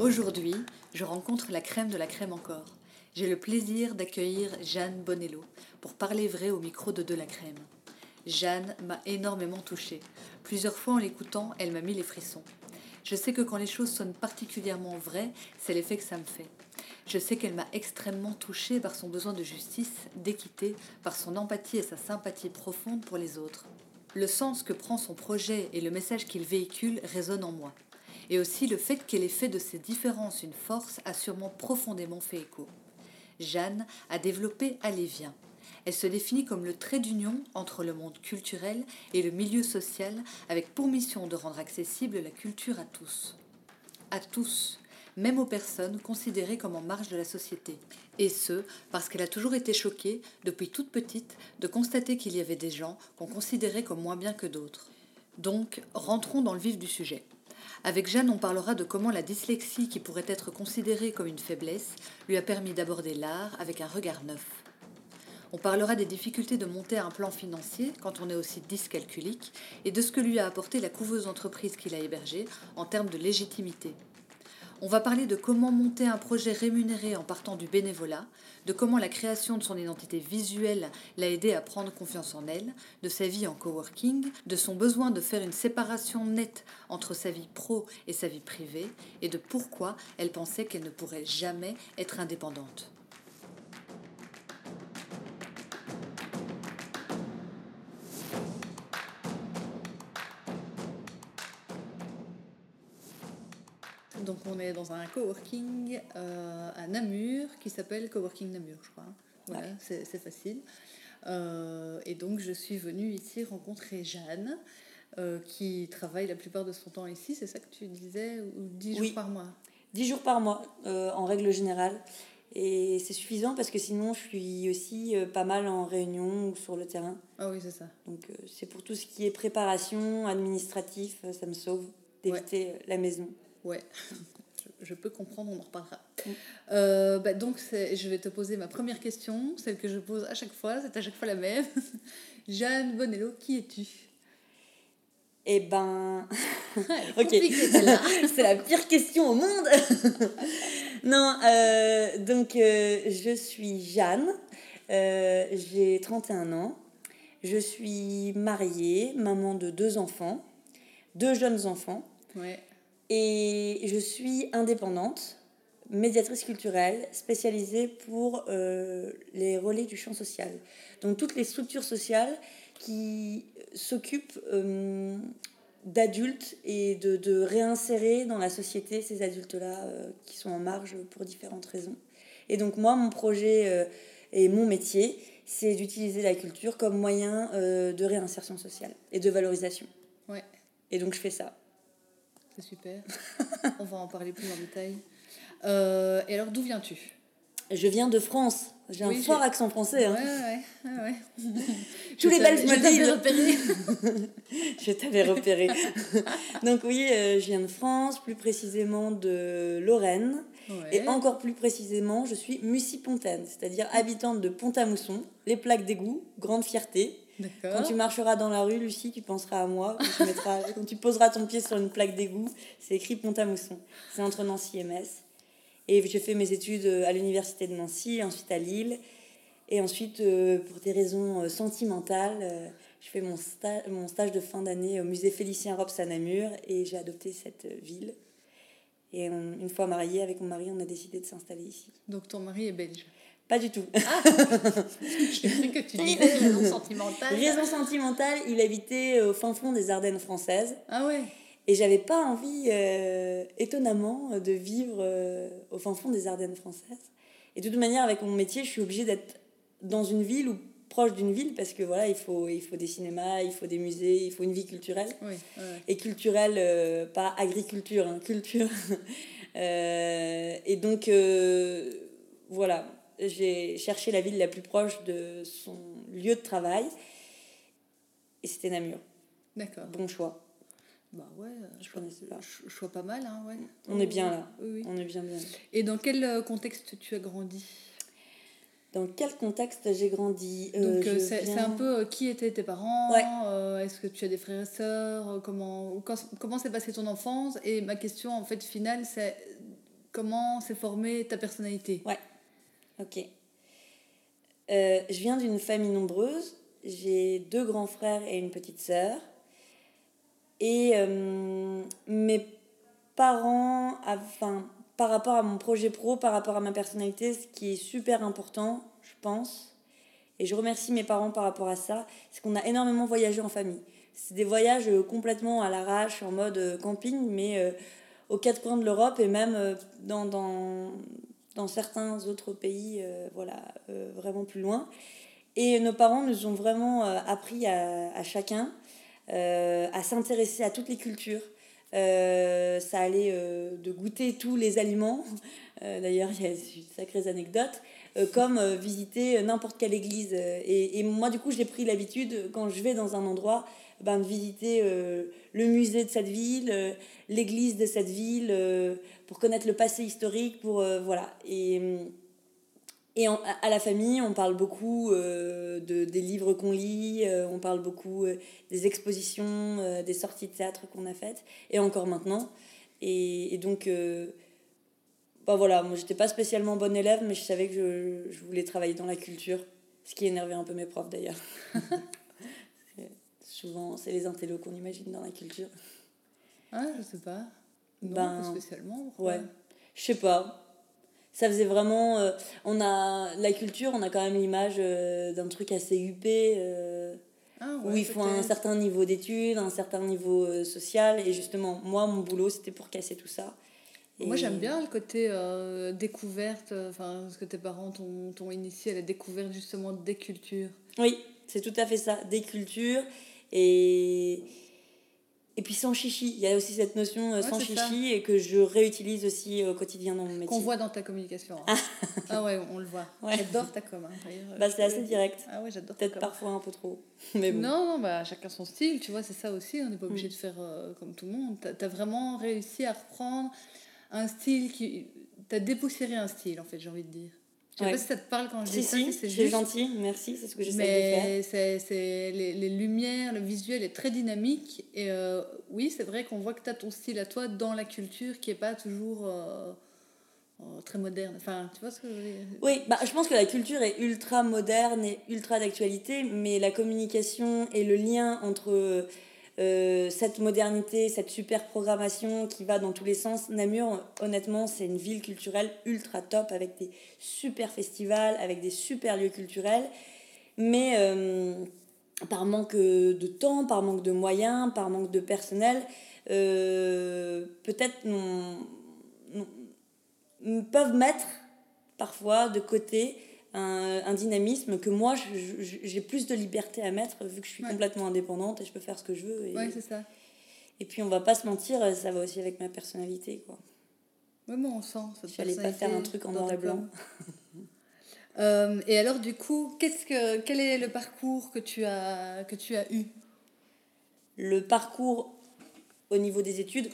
Aujourd'hui, je rencontre la crème de la crème encore. J'ai le plaisir d'accueillir Jeanne Bonello pour parler vrai au micro de De la Crème. Jeanne m'a énormément touchée. Plusieurs fois en l'écoutant, elle m'a mis les frissons. Je sais que quand les choses sonnent particulièrement vraies, c'est l'effet que ça me fait. Je sais qu'elle m'a extrêmement touchée par son besoin de justice, d'équité, par son empathie et sa sympathie profonde pour les autres. Le sens que prend son projet et le message qu'il véhicule résonnent en moi et aussi le fait qu'elle ait fait de ces différences une force a sûrement profondément fait écho. Jeanne a développé Alévien. Elle se définit comme le trait d'union entre le monde culturel et le milieu social, avec pour mission de rendre accessible la culture à tous. À tous, même aux personnes considérées comme en marge de la société. Et ce, parce qu'elle a toujours été choquée, depuis toute petite, de constater qu'il y avait des gens qu'on considérait comme moins bien que d'autres. Donc, rentrons dans le vif du sujet. Avec Jeanne, on parlera de comment la dyslexie, qui pourrait être considérée comme une faiblesse, lui a permis d'aborder l'art avec un regard neuf. On parlera des difficultés de monter un plan financier quand on est aussi dyscalculique et de ce que lui a apporté la couveuse entreprise qu'il a hébergée en termes de légitimité. On va parler de comment monter un projet rémunéré en partant du bénévolat, de comment la création de son identité visuelle l'a aidé à prendre confiance en elle, de sa vie en coworking, de son besoin de faire une séparation nette entre sa vie pro et sa vie privée, et de pourquoi elle pensait qu'elle ne pourrait jamais être indépendante. Donc on est dans un coworking euh, à Namur qui s'appelle Coworking Namur, je crois. Voilà, c'est facile. Euh, et donc je suis venue ici rencontrer Jeanne, euh, qui travaille la plupart de son temps ici, c'est ça que tu disais, ou 10 jours par mois? 10 jours par mois, en règle générale. Et c'est suffisant parce que sinon, je suis aussi pas mal en réunion ou sur le terrain. Ah oui, c'est ça. Donc, c'est pour tout ce qui est préparation, administratif, ça me sauve d'éviter la maison. Ouais, je peux comprendre, on en reparlera. Euh, bah, donc, je vais te poser ma première question, celle que je pose à chaque fois, c'est à chaque fois la même. Jeanne Bonello, qui es-tu? Eh ben. ok, c'est la pire question au monde Non, euh, donc euh, je suis Jeanne, j'ai 31 ans, je suis mariée, maman de deux enfants, deux jeunes enfants. Ouais. Et je suis indépendante, médiatrice culturelle, spécialisée pour euh, les relais du champ social. Donc toutes les structures sociales qui s'occupent euh, d'adultes et de, de, réinsérer dans la société ces adultes-là euh, qui sont en marge pour différentes raisons. Et donc moi, mon projet et mon métier, c'est d'utiliser la culture comme moyen de réinsertion sociale et de valorisation. Ouais. Et donc je fais ça super. On va en parler plus en détail. Euh, et alors, d'où viens-tu? Je viens de France. J'ai un fort accent français. Hein. Ouais, ouais, ouais. Tous les Belges me disent. je t'avais repéré. Donc oui, euh, je viens de France, plus précisément de Lorraine. Et encore plus précisément, je suis Mussy-Pontaine, c'est-à-dire habitante de Pont-à-Mousson, les plaques d'égout, grande fierté. Quand tu marcheras dans la rue, Lucie, tu penseras à moi. Quand tu, mettras, quand tu poseras ton pied sur une plaque d'égout, c'est écrit Pont-à-Mousson. C'est entre Nancy et Metz. Et j'ai fait mes études euh, à l'université de Nancy, ensuite à Lille. Et ensuite, euh, pour des raisons euh, sentimentales, je fais mon, mon stage de fin d'année au musée Félicien Rops à Namur et j'ai adopté cette ville. Et une fois mariée avec mon mari, on a décidé de s'installer ici. Donc ton mari est belge pas du tout. Ah cru que tu disais raison sentimentale. Raison sentimentale, il habitait au fin fond des Ardennes françaises. Ah ouais Et j'avais pas envie, euh, étonnamment, de vivre euh, au fin fond des Ardennes françaises. Et de toute manière, avec mon métier, je suis obligée d'être dans une ville ou proche d'une ville parce que voilà, il faut, il faut des cinémas, il faut des musées, il faut une vie culturelle. Oui, Et culturelle, euh, pas agriculture, hein, culture. et donc, voilà, j'ai cherché la ville la plus proche de son lieu de travail. Et c'était Namur. D'accord. Bon choix. Bah ouais, je connaissais pas. Choix pas mal, hein, ouais. On est bien là. Oui, On est bien bien. Et dans quel euh, contexte tu as grandi? Dans quel contexte j'ai grandi? Euh, Donc euh, c'est un peu qui étaient tes parents? Ouais. Est-ce que tu as des frères et sœurs? Comment comment s'est passée ton enfance? Et ma question en fait finale c'est comment s'est formée ta personnalité? Ouais. Ok. je viens d'une famille nombreuse. J'ai deux grands frères et une petite sœur. Et euh, mes parents, enfin, par rapport à mon projet pro, par rapport à ma personnalité, ce qui est super important, je pense, et je remercie mes parents par rapport à ça, c'est qu'on a énormément voyagé en famille. C'est des voyages complètement à l'arrache, en mode euh, camping, mais euh, aux quatre coins de l'Europe et même dans, dans, dans, certains autres pays, voilà, vraiment plus loin. Et nos parents nous ont vraiment appris à, à chacun euh, à s'intéresser à toutes les cultures. Euh, ça allait euh, de goûter tous les aliments. D'ailleurs, il y a de sacrées anecdotes. comme visiter n'importe quelle église. Et, et, moi, du coup, j'ai pris l'habitude, quand je vais dans un endroit, ben, de visiter le musée de cette ville, l'église de cette ville, pour connaître le passé historique, pour voilà. Et et à la famille, on parle beaucoup euh, de, des livres qu'on lit, euh, on parle beaucoup euh, des expositions, des sorties de théâtre qu'on a faites, et encore maintenant. Et, donc, bah voilà, moi j'étais pas spécialement bonne élève, mais je savais que je, je voulais travailler dans la culture, ce qui énervait un peu mes profs d'ailleurs. souvent, c'est les intellos qu'on imagine dans la culture. Ah, je sais pas. Non, ben, spécialement. Ouais. Je sais pas ça faisait vraiment euh, on a la culture on a quand même l'image euh, d'un truc assez huppé euh, ah où il faut un certain niveau d'études un certain niveau social et justement moi mon boulot c'était pour casser tout ça moi j'aime bien le côté découverte enfin ce que tes parents t'ont initié à la découverte justement des cultures oui c'est tout à fait ça des cultures et et puis sans chichi, il y a aussi cette notion euh, sans chichi et que je réutilise aussi au quotidien dans mon métier. Qu'on voit dans ta communication. Hein. ah ouais, on le voit. J'adore ta com. Hein, bah, c'est assez direct. Ah ouais, j'adore Peut-être parfois un peu trop. Mais bon. Non, non bah, chacun son style, tu vois, c'est ça aussi. On n'est pas obligé mm. de faire euh, comme tout le monde. Tu as, vraiment réussi à reprendre un style qui. Tu as dépoussiéré un style, en fait, j'ai envie de dire. Je sais pas si ça te parle quand je dis ça. Si, c'est gentil, merci, c'est ce que j'essaie de faire. C'est les, les, lumières, le visuel est très dynamique. Et euh, oui, c'est vrai qu'on voit que tu as ton style à toi dans la culture qui n'est pas toujours euh, euh, très moderne. Enfin, tu vois ce que je veux dire? Oui, bah, je pense que la culture est ultra moderne et ultra d'actualité, mais la communication et le lien entre euh, cette modernité, cette super programmation qui va dans tous les sens. Namur, honnêtement, c'est une ville culturelle ultra top avec des super festivals, avec des super lieux culturels. Mais euh, par manque de temps, par manque de moyens, par manque de personnel, euh, peut-être peuvent mettre parfois de côté un, dynamisme que moi, j'ai plus de liberté à mettre vu que je suis complètement indépendante et je peux faire ce que je veux. Et, ouais, c'est ça. Et puis, on va pas se mentir, ça va aussi avec ma personnalité, quoi. Oui, mais on sent cette Je pas faire un truc en noir et blanc. Euh, et alors, du coup, qu'est-ce que, quel est le parcours que tu as, que tu as eu? Le parcours au niveau des études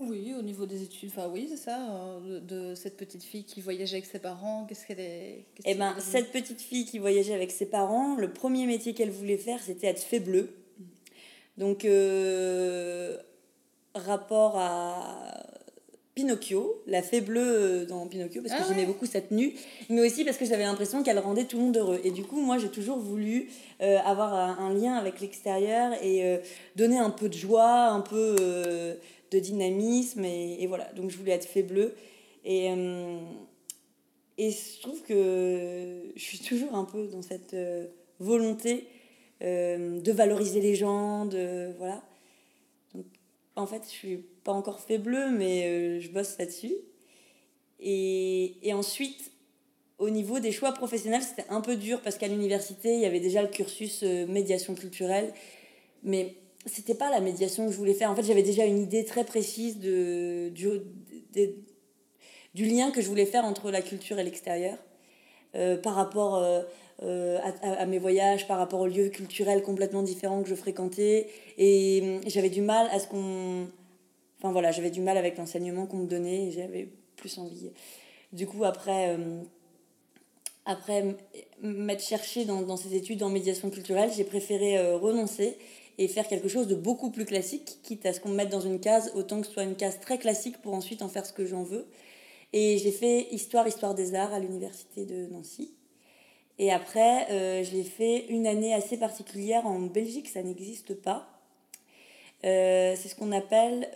oui, au niveau des études, enfin oui, c'est ça, euh, de, cette petite fille qui voyageait avec ses parents, qu'est-ce qu'elle est Eh ben, cette petite fille qui voyageait avec ses parents, le premier métier qu'elle voulait faire, c'était être fait bleu. Donc, euh, rapport à Pinocchio, la fée bleue dans Pinocchio, parce que ah j'aimais beaucoup sa tenue, mais aussi parce que j'avais l'impression qu'elle rendait tout le monde heureux. Et du coup, moi, j'ai toujours voulu euh, avoir un, lien avec l'extérieur et donner un peu de joie, un peu de dynamisme. Et, voilà, donc je voulais être fait bleu. Et, euh, et je trouve que je suis toujours un peu dans cette euh, volonté euh, de valoriser les gens, de voilà. Donc, en fait, je suis pas encore fait bleu, mais je bosse là-dessus. Et, et ensuite, au niveau des choix professionnels, c'était un peu dur parce qu'à l'université, il y avait déjà le cursus médiation culturelle. Mais c'était pas la médiation que je voulais faire. En fait, j'avais déjà une idée très précise de, du lien que je voulais faire entre la culture et l'extérieur, par rapport à, mes voyages, par rapport aux lieux culturels complètement différents que je fréquentais. Et hum, j'avais du mal à ce qu'on... Enfin voilà, j'avais du mal avec l'enseignement qu'on me donnait, j'avais plus envie. Du coup, après après m'être cherché dans, dans, ces études en médiation culturelle, j'ai préféré euh, renoncer et faire quelque chose de beaucoup plus classique, quitte à ce qu'on me mette dans une case, autant que ce soit une case très classique pour ensuite en faire ce que j'en veux. Et j'ai fait histoire, histoire des arts à l'université de Nancy. Et après, euh, je l'ai fait une année assez particulière en Belgique, ça n'existe pas. Euh, c'est ce qu'on appelle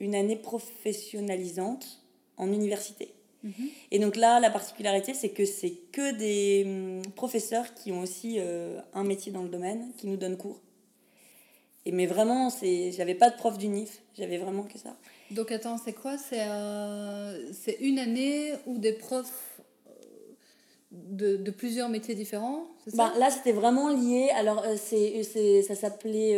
une année professionnalisante en université. Mhm. Et donc là, la particularité, c'est que c'est que des hum, professeurs qui ont aussi euh, un métier dans le domaine, qui nous donnent cours. Et mais vraiment, c'est, j'avais pas de prof d'unif, j'avais vraiment que ça. Donc attends, c'est quoi? C'est, euh, c'est une année où des profs euh, de, de plusieurs métiers différents ça bah, Là, c'était vraiment lié. Alors, c'est, c'est, ça s'appelait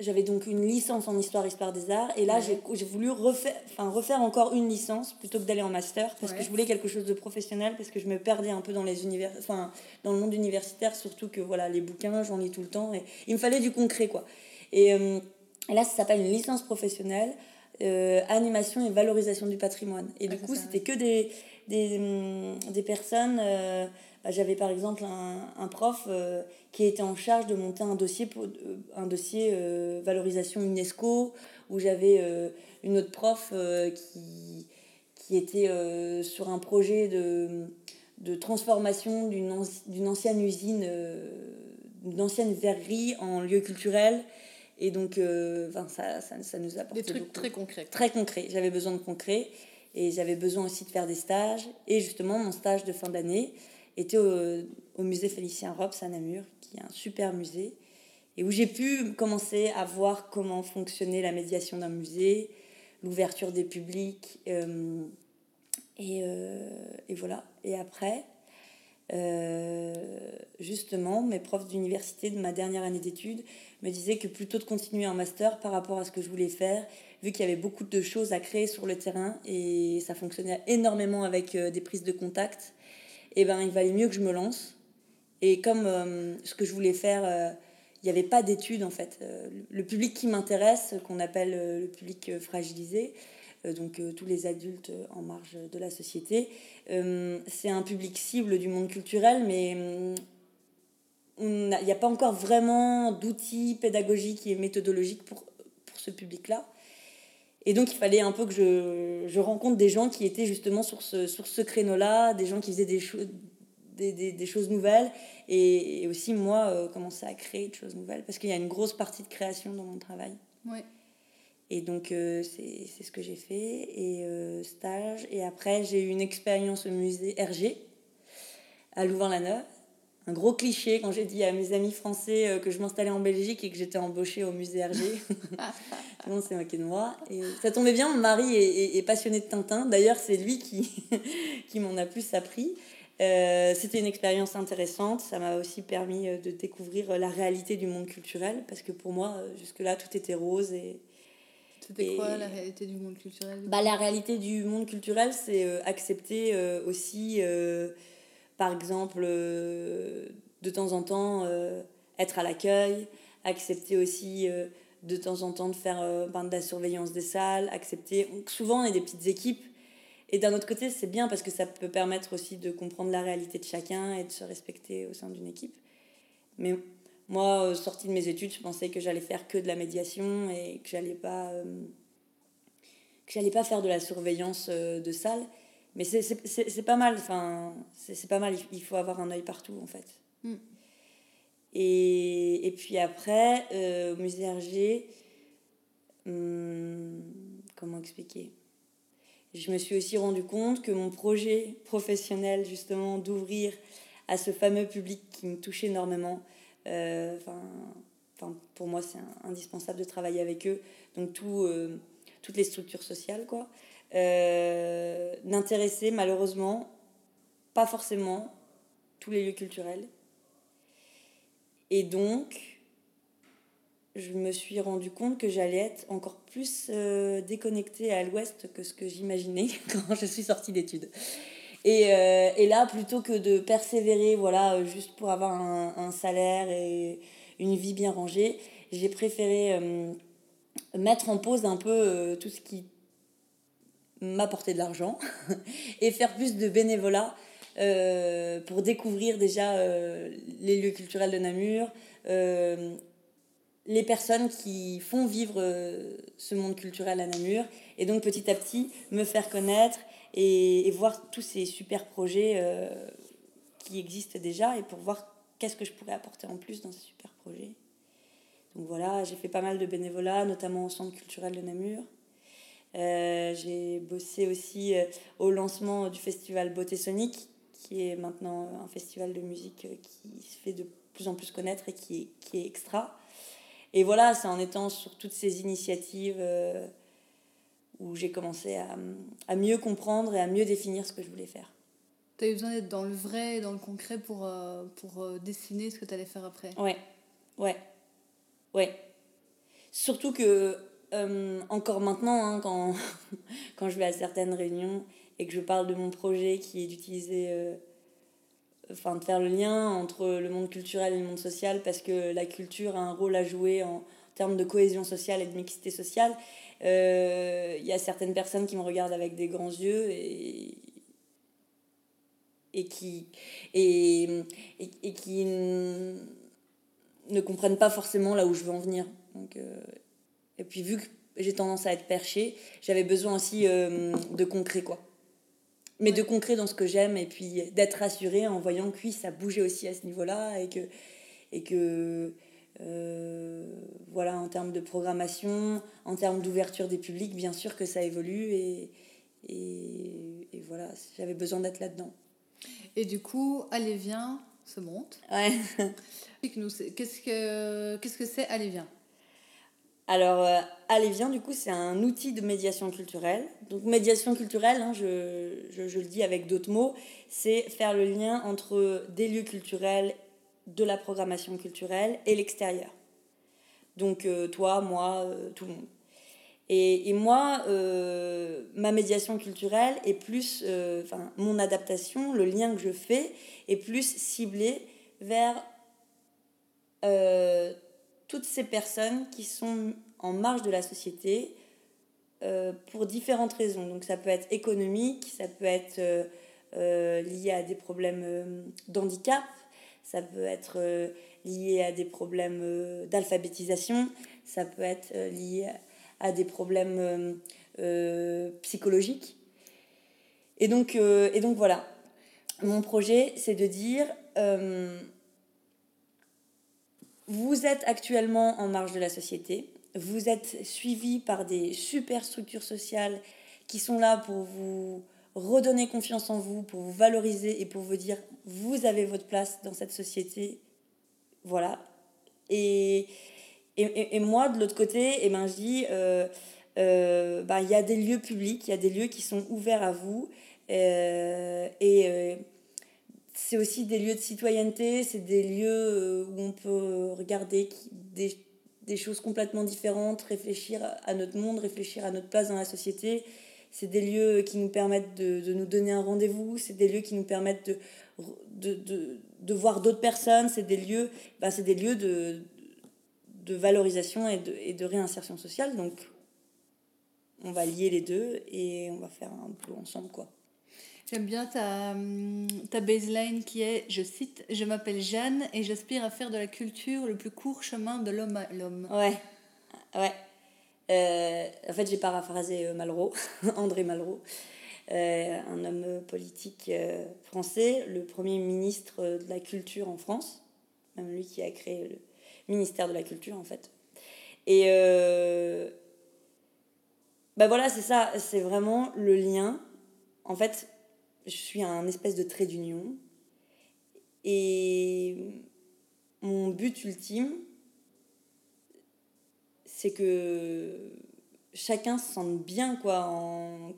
j'avais donc une licence en histoire, histoire des arts. Et là, j'ai voulu refaire, enfin, refaire encore une licence plutôt que d'aller en master parce que je voulais quelque chose de professionnel, parce que je me perdais un peu dans, les univers, enfin, dans le monde universitaire, surtout que voilà, les bouquins, j'en lis tout le temps. Et il me fallait du concret. quoi. Et, euh, là, ça s'appelle une licence professionnelle, euh, animation et valorisation du patrimoine. Et du coup, c'était que des, des, hum, des personnes. Euh, bah, j'avais par exemple un, un prof euh, qui était en charge de monter un dossier, pour, euh, un dossier euh, valorisation UNESCO, où j'avais une autre prof qui, qui était sur un projet de, de transformation d'une ancienne usine, d'une ancienne verrerie en lieu culturel. Et donc, enfin, ça, ça, ça, nous apporte Des trucs très concrets. Très concrets. J'avais besoin de concret. Et j'avais besoin aussi de faire des stages. Et justement, mon stage de fin d'année, était au, au, musée Félicien Robes à Namur, qui est un super musée, et où j'ai pu commencer à voir comment fonctionnait la médiation d'un musée, l'ouverture des publics, euh, et, euh, et, voilà. Et après, euh, justement, mes profs d'université de ma dernière année d'études me disaient que plutôt de continuer un master par rapport à ce que je voulais faire, vu qu'il y avait beaucoup de choses à créer sur le terrain et ça fonctionnait énormément avec des prises de contact et eh ben, il valait mieux que je me lance. Et comme euh, ce que je voulais faire, euh, il n'y avait pas d'études en fait. Euh, le public qui m'intéresse, qu'on appelle le public fragilisé, donc tous les adultes en marge de la société, c'est un public cible du monde culturel, mais il n'y a, pas encore vraiment d'outils pédagogiques et méthodologiques pour, pour ce public-là. Et donc, il fallait un peu que je, je rencontre des gens qui étaient justement sur ce, sur ce créneau-là, des gens qui faisaient des, des, des, des, choses nouvelles. Et, aussi, moi, euh, commencer à créer des choses nouvelles. Parce qu'il y a une grosse partie de création dans mon travail. Ouais. Et donc, euh, c'est ce que j'ai fait. Et euh, stage. Et après, j'ai eu une expérience au musée Hergé, à Louvain-la-Neuve un gros cliché quand j'ai dit à mes amis français euh, que je m'installais en Belgique et que j'étais embauchée au musée Hergé. Tout le monde s'est moqué de moi. Et ça tombait bien, mon mari est, est, passionné de Tintin. D'ailleurs, c'est lui qui, qui m'en a plus appris. Euh, C'était une expérience intéressante. Ça m'a aussi permis euh, de découvrir la réalité du monde culturel. Parce que pour moi, jusque-là, tout était rose. Et, C'était quoi la réalité du monde culturel bah, La réalité du monde culturel, c'est accepter aussi par exemple, euh, de temps en temps, euh, être à l'accueil, accepter aussi euh, de temps en temps de faire ben, de la surveillance des salles, accepter. Souvent, on est des petites équipes. Et d'un autre côté, c'est bien parce que ça peut permettre aussi de comprendre la réalité de chacun et de se respecter au sein d'une équipe. Mais moi, sortie de mes études, je pensais que j'allais faire que de la médiation et que j'allais pas pas faire de la surveillance de salle. Mais c'est pas mal, enfin, c'est pas mal, il faut avoir un œil partout en fait. Mm. Et, et, puis après, euh, au musée Hergé, hmm, comment expliquer? Je me suis aussi rendu compte que mon projet professionnel, justement, d'ouvrir à ce fameux public qui me touche énormément, euh, enfin, pour moi, c'est indispensable de travailler avec eux, donc tout, euh, toutes les structures sociales, quoi euh, n'intéresser malheureusement pas forcément tous les lieux culturels. Et donc, je me suis rendu compte que j'allais être encore plus euh, déconnectée à l'ouest que ce que j'imaginais quand je suis sortie d'études. Et, euh, et, là, plutôt que de persévérer, voilà, juste pour avoir un, salaire et une vie bien rangée, j'ai préféré euh, mettre en pause un peu tout ce qui m'apportait de l'argent et faire plus de bénévolat pour découvrir déjà les lieux culturels de Namur, les personnes qui font vivre euh, ce monde culturel à Namur et donc petit à petit me faire connaître et, voir tous ces super projets euh, qui existent déjà et pour voir qu'est-ce que je pourrais apporter en plus dans ces super projets. Donc voilà, j'ai fait pas mal de bénévolat, notamment au Centre culturel de Namur. Euh, j'ai bossé aussi au lancement du festival Beauté Sonique, qui est maintenant un festival de musique qui se fait de plus en plus connaître et qui qui est extra. Et voilà, c'est en étant sur toutes ces initiatives euh, où j'ai commencé à, à, mieux comprendre et à mieux définir ce que je voulais faire. Tu as eu besoin d'être dans le vrai et dans le concret pour, euh, pour euh, dessiner ce que tu allais faire après? Ouais, ouais, ouais. Surtout que, encore maintenant, hein, quand, quand je vais à certaines réunions et que je parle de mon projet qui est d'utiliser enfin, de faire le lien entre le monde culturel et le monde social parce que la culture a un rôle à jouer en termes de cohésion sociale et de mixité sociale. Euh, il y a certaines personnes qui me regardent avec des grands yeux et, et qui, et, et, qui ne comprennent pas forcément là où je veux en venir. Donc, euh, et puis vu que j'ai tendance à être perché, j'avais besoin aussi euh, de concret quoi mais de concret dans ce que j'aime et puis d'être rassurée en voyant que oui, ça bougeait aussi à ce niveau-là et que, et que euh, voilà, en termes de programmation, en termes d'ouverture des publics, bien sûr que ça évolue et, et, et voilà, j'avais besoin d'être là-dedans. Et du coup, Allez, viens se monte. Ouais. Qu'est-ce que qu'est-ce que c'est Allez, viens? Alors, euh, Allez, viens, du coup, c'est un outil de médiation culturelle. Donc, médiation culturelle, hein, je, je, le dis avec d'autres mots, c'est faire le lien entre des lieux culturels, de la programmation culturelle et l'extérieur. Donc, euh, toi, moi, euh, tout le monde. Et, et moi, ma médiation culturelle est plus, enfin, mon adaptation, le lien que je fais est plus ciblé vers toutes ces personnes qui sont en marge de la société euh, pour différentes raisons. Donc ça peut être économique, ça peut être euh, euh, lié à des problèmes d'handicap, ça peut être lié à des problèmes d'alphabétisation, ça peut être lié à des problèmes psychologiques. Et donc, et donc voilà, mon projet, c'est de dire vous êtes actuellement en marge de la société, vous êtes suivi par des super structures sociales qui sont là pour vous redonner confiance en vous, pour vous valoriser et pour vous dire vous avez votre place dans cette société. Voilà. Et, et, et moi, de l'autre côté, eh ben, je dis, euh, euh, bah, il y a des lieux publics, il y a des lieux qui sont ouverts à vous. Euh, et c'est aussi des lieux de citoyenneté, c'est des lieux euh, où on peut regarder des, des, choses complètement différentes, réfléchir à notre monde, réfléchir à notre place dans la société. C'est des lieux qui nous permettent de, de nous donner un rendez-vous, c'est des lieux qui nous permettent de, de, de, de voir d'autres personnes, c'est des lieux, ben c'est des lieux de, de valorisation et de, et de réinsertion sociale. Donc, on va lier les deux et on va faire un peu ensemble, quoi. J'aime bien ta, ta baseline qui est, je cite, Je m'appelle Jeanne et j'aspire à faire de la culture le plus court chemin de l'homme à l'homme. Ouais, ouais. Euh, en fait, j'ai paraphrasé euh, Malraux, André Malraux, euh, un homme politique français, le premier ministre de la culture en France, même lui qui a créé le ministère de la culture en fait. Et ben voilà, c'est ça, c'est vraiment le lien. En fait, je suis un espèce de trait d'union. Et mon but ultime, c'est que chacun se sente bien, quoi. En...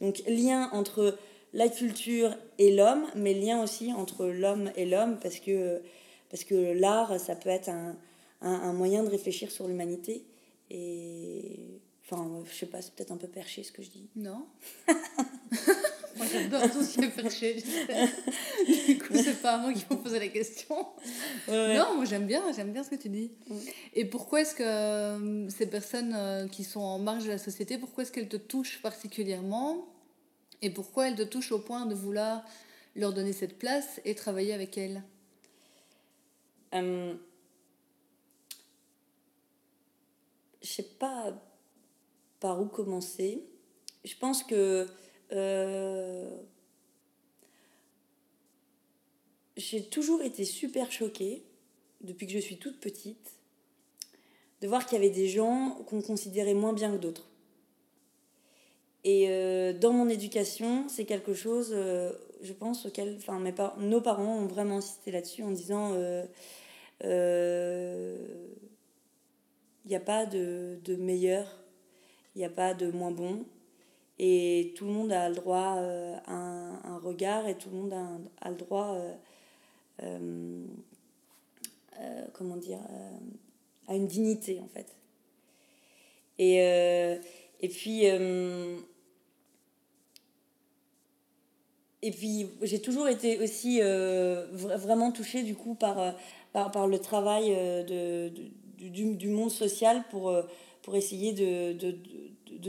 Donc, lien entre la culture et l'homme, mais lien aussi entre l'homme et l'homme, parce que, parce que l'art, ça peut être un, un, moyen de réfléchir sur l'humanité. Et enfin, je sais pas, c'est peut-être un peu perché ce que je dis. Non. moi j'adore tout ce qui est perché. du coup, c'est pas à moi qu'il faut poser la question. Non, moi j'aime bien, j'aime bien ce que tu dis. Et pourquoi est-ce que euh, ces personnes euh, qui sont en marge de la société, pourquoi est-ce qu'elles te touchent particulièrement Et pourquoi elles te touchent au point de vouloir leur donner cette place et travailler avec elles? Euh, Je sais pas par où commencer. Je pense que euh, j'ai toujours été super choquée, depuis que je suis toute petite, de voir qu'il y avait des gens qu'on considérait moins bien que d'autres. Et euh, dans mon éducation, c'est quelque chose, euh, je pense, auquel enfin, mes nos parents ont vraiment insisté là-dessus en disant il n'y a pas de, de meilleur, il n'y a pas de moins bon. Et tout le monde a le droit euh, à un, regard et tout le monde a, a le droit, euh, euh, comment dire, à une dignité en fait. Et, et puis, et puis j'ai toujours été aussi vraiment touchée du coup par, par, par le travail de, du, du, monde social pour, pour essayer de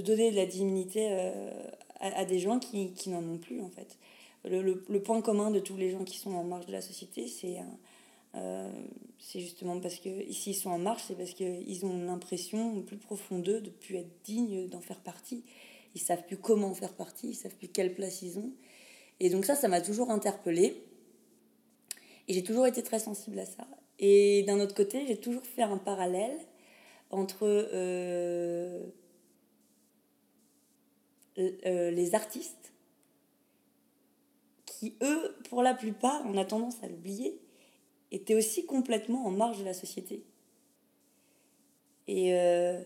donner de la dignité euh, à, des gens qui, qui n'en ont plus, en fait. Le, le, point commun de tous les gens qui sont en marge de la société, c'est euh, justement parce que ici ils sont en marche, c'est parce qu'ils ont l'impression plus profond d'eux de ne plus être dignes d'en faire partie. Ils savent plus comment faire partie, ils savent plus quelle place ils ont. Et donc ça, ça m'a toujours interpellée. Et j'ai toujours été très sensible à ça. Et d'un autre côté, j'ai toujours fait un parallèle entre euh, les artistes, qui eux, pour la plupart, on a tendance à l'oublier, étaient aussi complètement en marge de la société. Et, euh,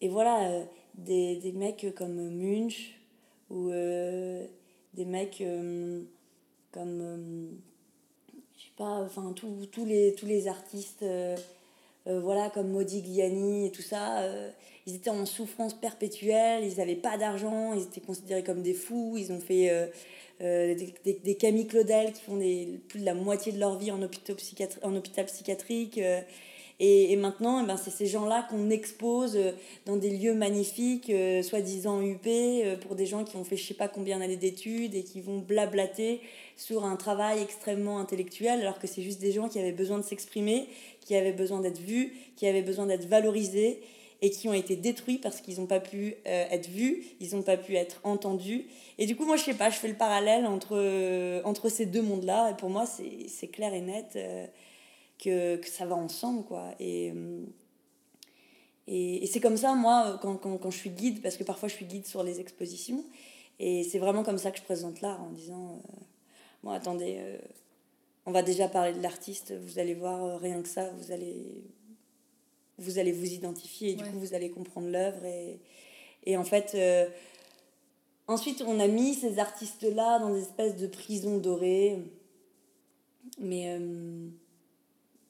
et voilà, euh, des, des, mecs comme Munch, ou des mecs comme, je sais pas, enfin, tous tous les artistes euh, voilà, comme Modigliani et tout ça, euh, ils étaient en souffrance perpétuelle, ils n'avaient pas d'argent, ils étaient considérés comme des fous, ils ont fait euh, des, des, Camille Claudel qui font plus de la moitié de leur vie en hôpital, psychiatrique. Et, maintenant, eh ben, c'est ces gens-là qu'on expose dans des lieux magnifiques, soi-disant UP, pour des gens qui ont fait je sais pas combien d'années d'études et qui vont blablater sur un travail extrêmement intellectuel, alors que c'est juste des gens qui avaient besoin de s'exprimer, qui avaient besoin d'être vus, qui avaient besoin d'être valorisés et qui ont été détruits parce qu'ils n'ont pas pu euh, être vus, ils n'ont pas pu être entendus. Et du coup, moi, je sais pas, je fais le parallèle entre, euh, entre ces deux mondes-là. Et pour moi, c'est clair et net euh, que, que, ça va ensemble, quoi. Et, et, et c'est comme ça, moi, quand, quand, quand, je suis guide, parce que parfois je suis guide sur les expositions, et c'est vraiment comme ça que je présente l'art, en disant, bon, attendez on va déjà parler de l'artiste, vous allez voir euh, rien que ça, vous allez vous, allez vous identifier et du coup vous allez comprendre l'œuvre. Et, et en fait, euh, ensuite on a mis ces artistes-là dans des espèces de prisons dorées, mais euh,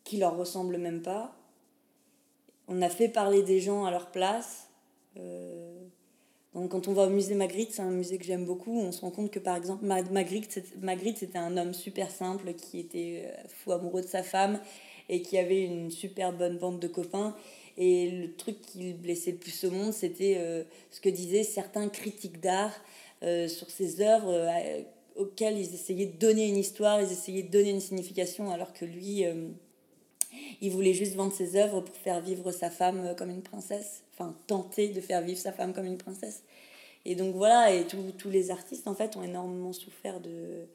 qui leur ressemblent même pas. On a fait parler des gens à leur place. Donc, quand on va au musée Magritte, c'est un musée que j'aime beaucoup, on se rend compte que par exemple Magritte, c'était un homme super simple qui était euh, fou amoureux de sa femme et qui avait une super bonne bande de copains. Et le truc qui le blessait le plus au monde, c'était euh, ce que disaient certains critiques d'art euh, sur ses œuvres auxquelles ils essayaient de donner une histoire, ils essayaient de donner une signification, alors que lui, il voulait juste vendre ses œuvres pour faire vivre sa femme comme une princesse, enfin tenter de faire vivre sa femme comme une princesse. Et donc voilà, et tous les artistes en fait ont énormément souffert de,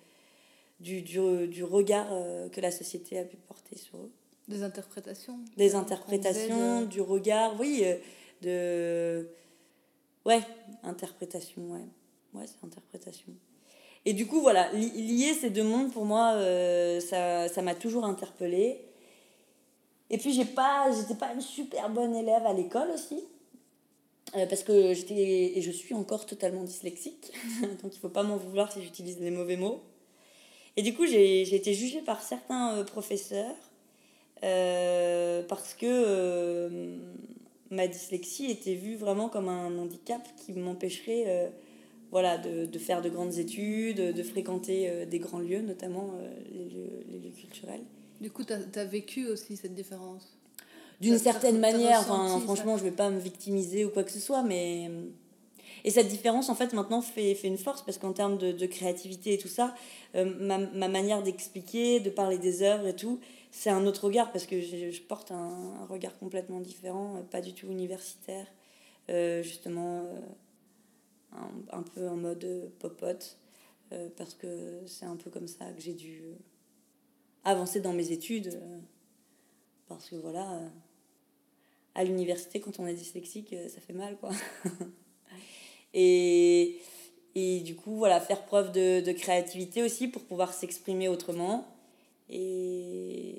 du, du, du regard euh, que la société a pu porter sur eux. Des interprétations Des interprétations, du regard, oui, euh, de. Ouais, interprétation, ouais. Ouais, c'est interprétation. Et du coup, voilà, lier ces deux mondes, pour moi, euh, ça m'a toujours interpellée. Et puis, j'ai pas, j'étais pas une super bonne élève à l'école aussi. Euh, parce que j'étais et je suis encore totalement dyslexique. donc, il faut pas m'en vouloir si j'utilise des mauvais mots. Et du coup, j'ai été jugée par certains euh, professeurs parce que ma dyslexie était vue vraiment comme un handicap qui m'empêcherait voilà, de, de, faire de grandes études, de fréquenter des grands lieux, notamment les, lieux, culturels. Du coup, tu as, vécu aussi cette différence? D'une certaine manière, enfin, franchement, je vais pas me victimiser ou quoi que ce soit, mais et cette différence, en fait, maintenant, fait, fait une force parce qu'en termes de, de, créativité et tout ça, euh, ma, ma, manière d'expliquer, de parler des œuvres et tout, c'est un autre regard parce que je, je porte un, un, regard complètement différent, euh, pas du tout universitaire, euh, justement, euh, un, un, peu en mode popote, parce que c'est un peu comme ça que j'ai dû avancer dans mes études. parce que voilà, à l'université, quand on est dyslexique, ça fait mal, quoi. Et, et du coup, voilà, faire preuve de, de créativité aussi pour pouvoir s'exprimer autrement. Et,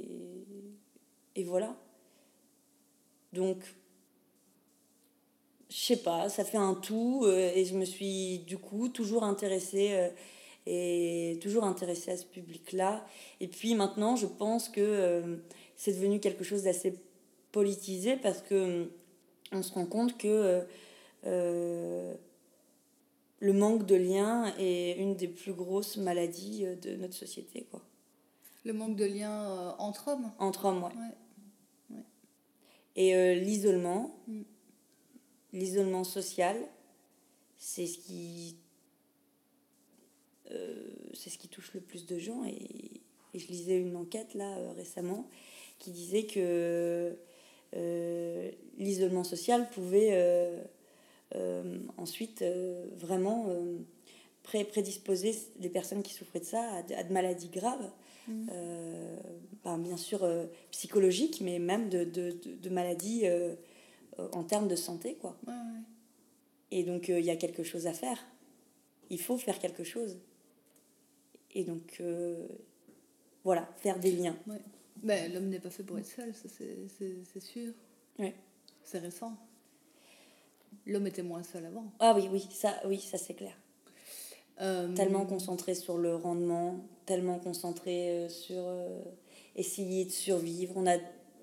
et voilà. Donc, je sais pas, ça fait un tout. Euh, et je me suis du coup toujours intéressée. Euh, et toujours intéressée à ce public-là. Et puis maintenant, je pense que euh, c'est devenu quelque chose d'assez politisé parce que on se rend compte que euh, le manque de lien est une des plus grosses maladies euh, de notre société. Quoi. Le manque de lien euh, entre hommes? Entre hommes, ouais. ouais. ouais. Et euh, l'isolement, mm. l'isolement social, c'est ce qui euh, c'est ce qui touche le plus de gens. Et, et je lisais une enquête là euh, récemment qui disait que euh, l'isolement social pouvait euh, ensuite euh, vraiment euh, pré prédisposer les personnes qui souffraient de ça à de, maladies graves. Mmh. Euh, ben, bien sûr euh, psychologiques, mais même de, de, de, de maladies euh, en termes de santé. Quoi. Ouais, ouais. Et donc, il y a quelque chose à faire. Il faut faire quelque chose. Et donc, voilà, faire des liens. Ouais. Ben, L'homme n'est pas fait pour être seul, c'est sûr. Ouais. C'est récent l'homme était moins seul avant. Ah oui, oui, ça, oui, ça c'est clair. Euh... Tellement concentré sur le rendement, tellement concentré euh, sur euh, essayer de survivre. On a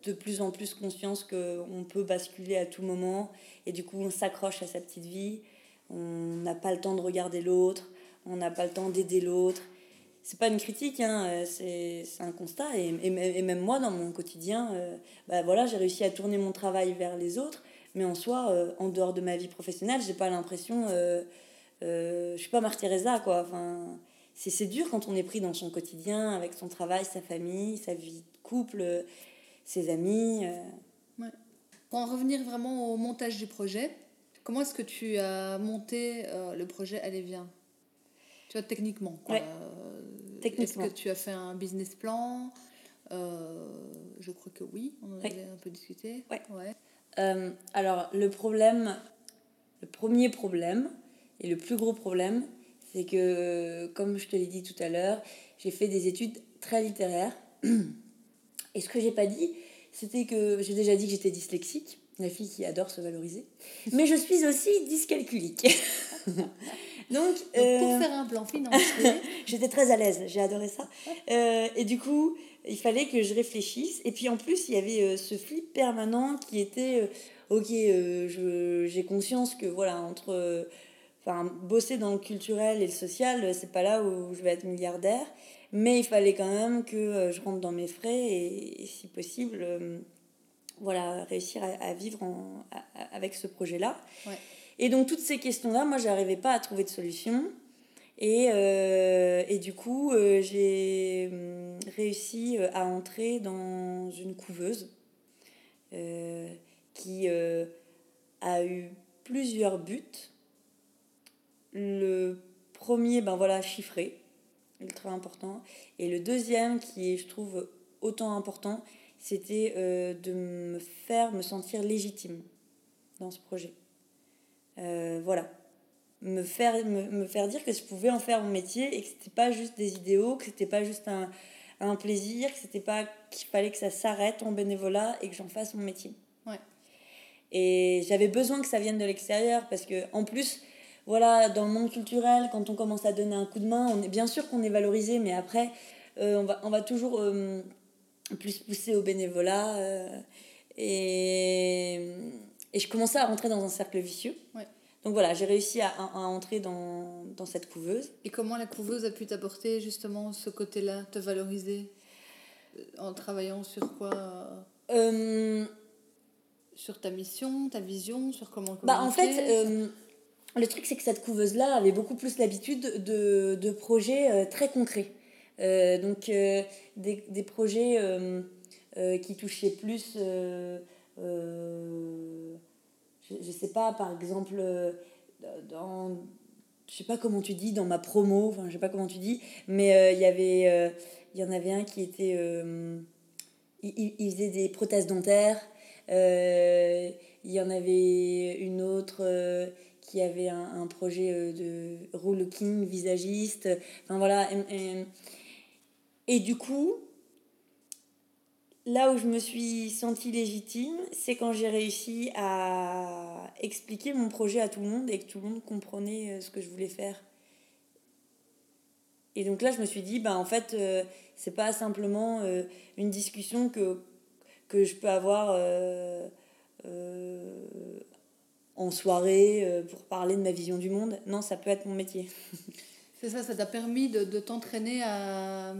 de plus en plus conscience qu'on peut basculer à tout moment et du coup on s'accroche à sa petite vie. On n'a pas le temps de regarder l'autre, on n'a pas le temps d'aider l'autre. C'est pas une critique, hein, euh, c'est un constat. Et, et, même moi, dans mon quotidien, euh, bah voilà, j'ai réussi à tourner mon travail vers les autres mais en soi, euh, en dehors de ma vie professionnelle, j'ai pas l'impression. Euh, je suis pas Mère Teresa, quoi. Enfin, c'est dur quand on est pris dans son quotidien, avec son travail, sa famille, sa vie de couple, ses amis. Pour en revenir vraiment au montage du projet, comment est-ce que tu as monté le projet Allez, viens? Tu vois, techniquement. Quoi. Ouais. Techniquement. Est-ce que tu as fait un business plan? Euh, Je crois que oui, on en avait ouais. un peu discuté. Ouais. ouais. Euh, alors, le problème, le premier problème, et le plus gros problème, c'est que, comme je te l'ai dit tout à l'heure, j'ai fait des études très littéraires. Et ce que j'ai pas dit, c'était que j'ai déjà dit que j'étais dyslexique, la fille qui adore se valoriser. Mais je suis aussi dyscalculique. Donc, euh, pour faire un plan financier. j'étais très à l'aise, j'ai adoré ça. Euh, et du coup, il fallait que je réfléchisse. Et puis en plus, il y avait euh, ce flip permanent qui était euh, ok, euh, j'ai conscience que voilà, entre enfin, bosser dans le culturel et le social, c'est pas là où je vais être milliardaire. Mais il fallait quand même que je rentre dans mes frais et, et si possible, voilà, réussir à, à vivre en, à, avec ce projet-là. Ouais. Et donc, toutes ces questions-là, moi, j'arrivais pas à trouver de solution. Et, euh, et du coup, euh, j'ai hum, réussi euh, à entrer dans une couveuse qui a eu plusieurs buts. Le premier, ben voilà, chiffré, ultra important. Et le deuxième, qui est, je trouve, autant important, c'était de me faire me sentir légitime dans ce projet. Voilà me faire, me, me, faire dire que je pouvais en faire mon métier et que c'était pas juste des idéaux, que c'était pas juste un, un plaisir, que c'était pas qu'il fallait que ça s'arrête en bénévolat et que j'en fasse mon métier. Ouais. Et j'avais besoin que ça vienne de l'extérieur parce que en plus, voilà, dans le monde culturel, quand on commence à donner un coup de main, on est bien sûr qu'on est valorisé, mais après, euh, on, va, on va toujours euh, plus poussée au bénévolat. et, et je commençais à rentrer dans un cercle vicieux. Donc voilà, j'ai réussi à, à, entrer dans, dans, cette couveuse. Et comment la couveuse a pu t'apporter justement ce côté-là, te valoriser En travaillant sur quoi euh... Sur ta mission, ta vision, sur comment Bah en fait, euh, le truc c'est que cette couveuse-là avait beaucoup plus l'habitude de, de, projets euh, très concrets. Euh, donc des, des, projets qui touchaient plus je, ne sais pas, par exemple, euh, dans, je sais pas comment tu dis, dans ma promo, enfin, je sais pas comment tu dis, mais euh, il y avait, euh, il y en avait un qui était, il, il, faisait des prothèses dentaires, il y en avait une autre qui avait un, projet de relooking visagiste, enfin voilà, et du coup, là où je me suis sentie légitime, c'est quand j'ai réussi à expliquer mon projet à tout le monde et que tout le monde comprenait euh, ce que je voulais faire. Et donc là, je me suis dit, bah, en fait, euh, c'est pas simplement euh, une discussion que, que je peux avoir en soirée pour parler de ma vision du monde. Non, ça peut être mon métier. c'est ça, ça t'a permis de, de t'entraîner à,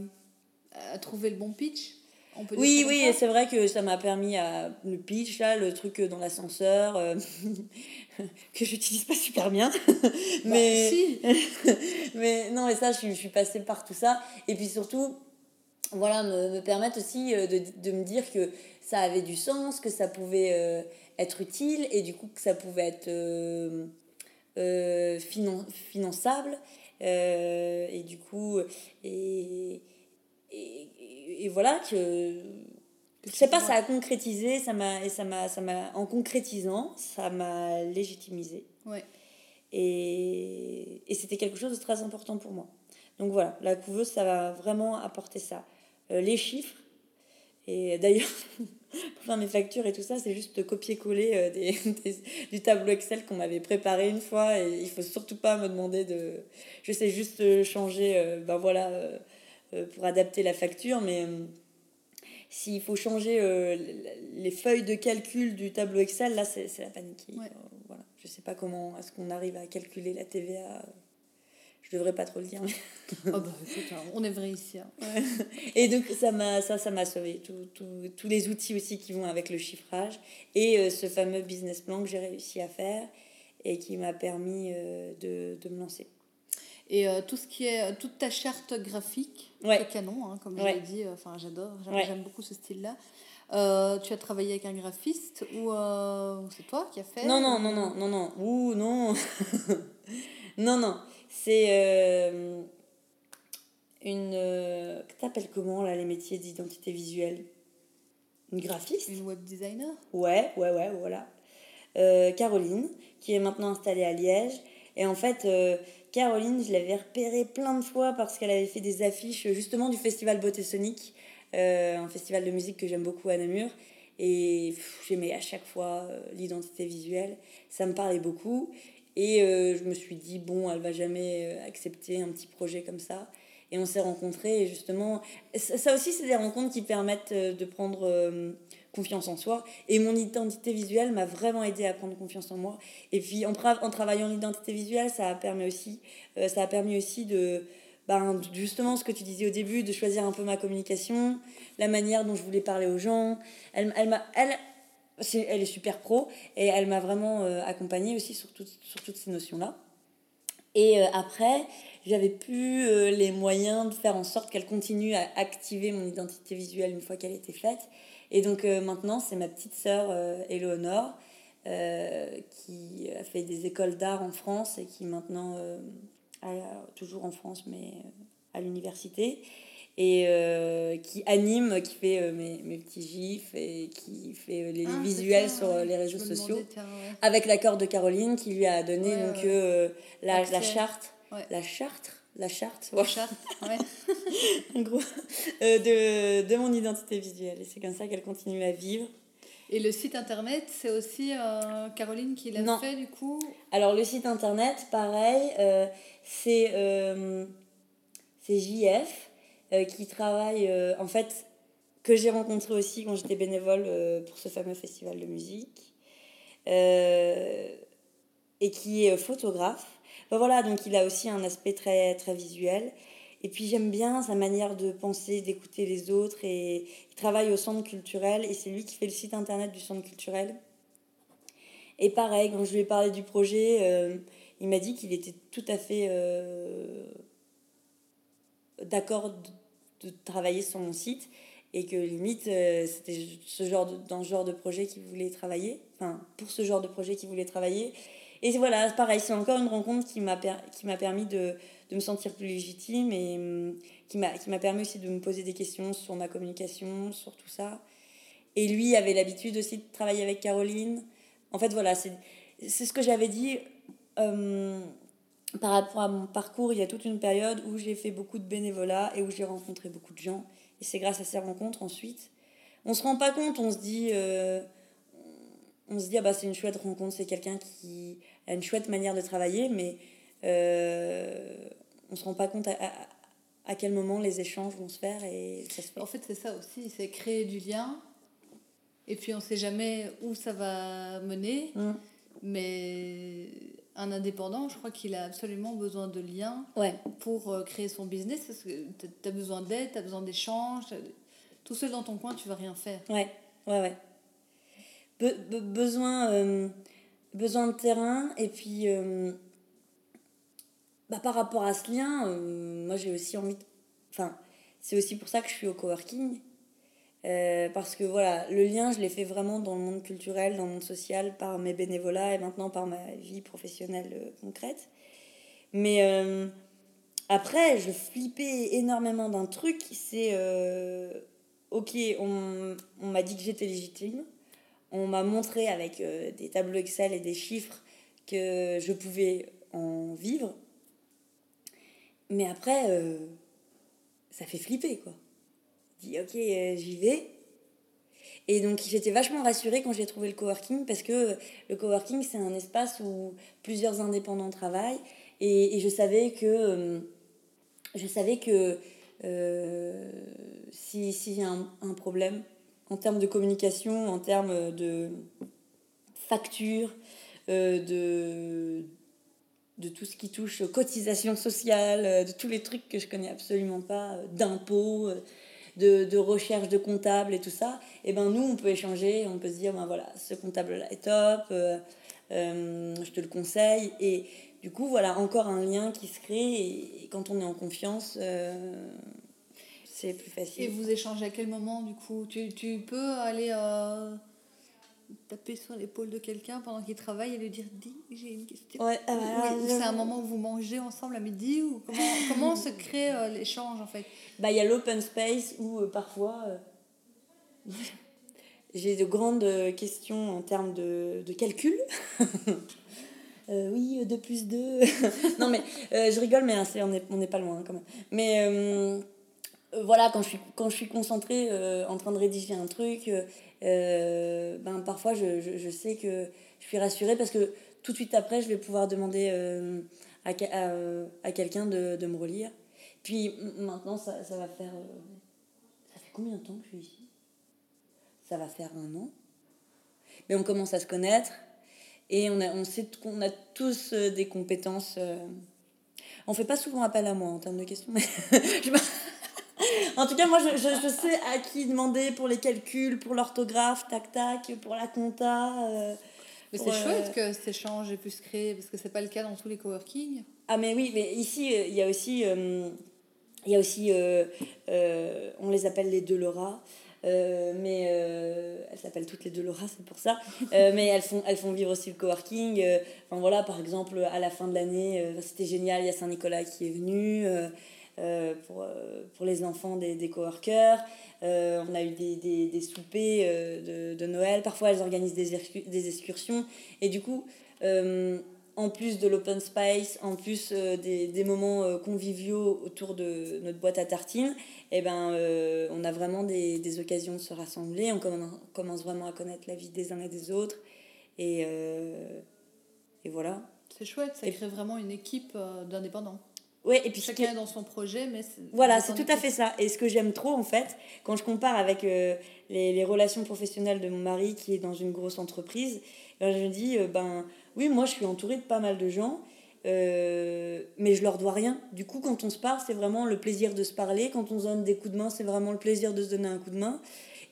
à trouver le bon pitch? Oui, oui, c'est vrai que ça m'a permis à le pitch, là, le truc dans l'ascenseur, euh, que j'utilise pas super bien. Bah, mais, si. mais non, mais ça, je, je, suis passée par tout ça. Et puis surtout, voilà, me, me permettre aussi euh, de, de, me dire que ça avait du sens, que ça pouvait euh, être utile et du coup que ça pouvait être finan finançable. et du coup, et, et et voilà que je sais pas ça a concrétisé ça m'a et ça m'a ça m'a en concrétisant ça m'a légitimisé. Ouais. et, et c'était quelque chose de très important pour moi. Donc voilà la couveuse ça va vraiment apporter ça. Euh, les chiffres et d'ailleurs pour faire mes factures et tout ça c'est juste copier-coller euh, des, du tableau Excel qu'on m'avait préparé une fois et il faut surtout pas me demander de je sais juste changer ben voilà euh, pour adapter la facture, mais euh, s'il faut changer euh, les feuilles de calcul du tableau Excel, là, c'est la panique. voilà. Je sais pas comment est-ce qu'on arrive à calculer la TVA. Je devrais pas trop le dire. Mais... oh bah, on est vrai ici. Hein. Et donc, ça m'a ça, ça sauvé. Tout, tout, tous les outils aussi qui vont avec le chiffrage. Et ce fameux business plan que j'ai réussi à faire et qui m'a permis de, de me lancer. Et euh, tout ce qui est, euh, toute ta charte graphique, c'est canon, hein, comme je l'ai dit, euh, enfin j'adore, j'aime beaucoup ce style-là. tu as travaillé avec un graphiste ou c'est toi qui as fait Non, non, non, non, non, non, ouh, non, non, non, c'est une... T'appelles comment là les métiers d'identité visuelle? Une graphiste? Une web designer. Ouais, ouais, ouais, voilà. Caroline, qui est maintenant installée à Liège. Et en fait, Caroline, je l'avais repérée plein de fois parce qu'elle avait fait des affiches justement du festival Beauté Sonic, euh, un festival de musique que j'aime beaucoup à Namur. Et j'aimais à chaque fois euh, l'identité visuelle. Ça me parlait beaucoup. Et euh, je me suis dit, bon, elle va jamais accepter un petit projet comme ça. Et on s'est rencontrés. Et justement, ça aussi, c'est des rencontres qui permettent de prendre confiance en soi. Et mon identité visuelle m'a vraiment aidé à prendre confiance en moi. Et puis en, en travaillant l'identité visuelle, ça a permis aussi, euh, ça a permis aussi de, ben, justement ce que tu disais au début, de choisir un peu ma communication, la manière dont je voulais parler aux gens. Elle, elle. Elle, est, elle est super pro et elle m'a vraiment euh, accompagnée aussi sur, sur toutes ces notions-là. Et euh, après, j'avais plus les moyens de faire en sorte qu'elle continue à activer mon identité visuelle une fois qu'elle était faite. Et donc euh, maintenant, c'est ma petite sœur euh, Éléonore euh, qui a fait des écoles d'art en France et qui maintenant, toujours en France, mais à l'université. Et qui anime, qui fait mes, mes, petits gifs et qui fait les ah, visuels sur les réseaux sociaux avec l'accord de Caroline qui lui a donné donc la, la, charte. La charte la charte, la charte ouais. en gros, euh, de, de, mon identité visuelle. Et c'est comme ça qu'elle continue à vivre. Et le site internet, c'est aussi euh, Caroline qui l'a fait du coup? Alors le site internet, pareil, euh, c'est c'est JF qui travaille. en fait, que j'ai rencontré aussi quand j'étais bénévole pour ce fameux festival de musique. et qui est photographe. Ben voilà, donc il a aussi un aspect très, très visuel. Et puis j'aime bien sa manière de penser, d'écouter les autres. Et il travaille au centre culturel et c'est lui qui fait le site internet du centre culturel. Et pareil, quand je lui ai parlé du projet, euh, il m'a dit qu'il était tout à fait euh, d'accord de, travailler sur mon site et que limite euh, c'était ce genre dans ce genre de projet qu'il voulait travailler, enfin pour ce genre de projet qu'il voulait travailler. Et voilà, pareil, c'est encore une rencontre qui m'a permis de, de, me sentir plus légitime et hum, qui m'a permis aussi de me poser des questions sur ma communication, sur tout ça. Et lui avait l'habitude aussi de travailler avec Caroline. En fait, voilà, c'est ce que j'avais dit. Hum, par rapport à mon parcours, il y a toute une période où j'ai fait beaucoup de bénévolat et où j'ai rencontré beaucoup de gens. Et c'est grâce à ces rencontres ensuite. On se rend pas compte, on se dit, euh, on se dit ah bah c'est une chouette rencontre, c'est quelqu'un qui a une chouette manière de travailler, mais euh, on se rend pas compte à, à, quel moment les échanges vont se faire et ça se En fait, c'est ça aussi, c'est créer du lien et puis on ne sait jamais où ça va mener. Mmh. Mais un indépendant, je crois qu'il a absolument besoin de liens pour euh, créer son business parce que tu as besoin d'aide, tu as besoin d'échanges. Tout seul dans ton coin, tu vas rien faire. Ouais, ouais, ouais. besoin, euh, besoin de terrain et puis euh, bah, par rapport à ce lien, moi j'ai aussi envie de... Enfin, c'est aussi pour ça que je suis au coworking euh, parce que voilà, le lien, je l'ai fait vraiment dans le monde culturel, dans le monde social, par mes bénévolats et maintenant par ma vie professionnelle euh, concrète. Mais euh, après, je flippais énormément d'un truc, c'est ok, on, on m'a dit que j'étais légitime, on m'a montré avec des tableaux Excel et des chiffres que je pouvais en vivre. Mais après, ça fait flipper quoi dis ok, euh, j'y vais. Et donc j'étais vachement rassurée quand j'ai trouvé le coworking parce que le coworking c'est un espace où plusieurs indépendants travaillent et, je savais que euh, je savais que euh, s'il si y a un, problème en termes de communication, en termes de facture, de, de tout ce qui touche aux cotisations sociales, de tous les trucs que je connais absolument pas, d'impôts, de, de, recherche de comptable et tout ça, et eh ben nous, on peut échanger, on peut se dire, ben voilà, ce comptable-là est top, euh, euh, je te le conseille. Et du coup, voilà, encore un lien qui se crée, et, quand on est en confiance, euh, c'est plus facile. Et vous échangez à quel moment, du coup? Tu, tu peux aller taper sur l'épaule de quelqu'un pendant qu'il travaille et lui dire dis j'ai une question ouais, c'est un moment où vous mangez ensemble à midi ou comment, comment se crée l'échange en fait? Bah, il y a l'open space où euh, parfois euh, j'ai de grandes euh, questions en termes de, de calcul. oui, 2 plus 2. non, mais je rigole, mais hein, on n'est on est pas loin quand même. Mais voilà, quand je suis, quand je suis concentrée en train de rédiger un truc, ben, parfois je, je, sais que je suis rassurée parce que tout de suite après, je vais pouvoir demander à, à, à quelqu'un de, de me relire. Puis maintenant, ça, ça va faire. Euh, ça fait combien de temps que je suis ici? Ça va faire un an. Mais on commence à se connaître et on, a, on sait qu'on a tous euh, des compétences. Euh, on fait pas souvent appel à moi en termes de questions, en tout cas, moi, je, je, je, sais à qui demander pour les calculs, pour l'orthographe, tac tac, pour la compta. mais c'est chouette que cet échange ait pu se créer, parce que c'est pas le cas dans tous les coworking. Ah, mais oui, mais ici, il y a aussi. Il y a aussi, euh, euh, on les appelle les deux Laura. Euh, mais elles s'appellent toutes les deux Laura, c'est pour ça. mais elles font, elles font vivre aussi le coworking. enfin voilà, par exemple, à la fin de l'année, c'était génial, il y a Saint-Nicolas qui est venu pour, pour les enfants des, des coworkers. on a eu des, des, des soupers de, de, Noël. Parfois, elles organisent des, des excursions. Et du coup, en plus de l'open space, en plus euh, des, des, moments euh, conviviaux autour de notre boîte à tartines, et eh ben, euh, on a vraiment des, des, occasions de se rassembler, on commence, vraiment à connaître la vie des uns et des autres. Et, et voilà. C'est chouette, ça crée vraiment une équipe d'indépendants. Ouais, et puis chacun est dans son projet, mais voilà, c'est tout à fait ça. Et ce que j'aime trop en fait, quand je compare avec euh, les, les, relations professionnelles de mon mari qui est dans une grosse entreprise, ben, je me dis euh, ben oui, moi je suis entourée de pas mal de gens, euh, mais je leur dois rien. Du coup, quand on se parle, c'est vraiment le plaisir de se parler. Quand on se donne des coups de main, c'est vraiment le plaisir de se donner un coup de main.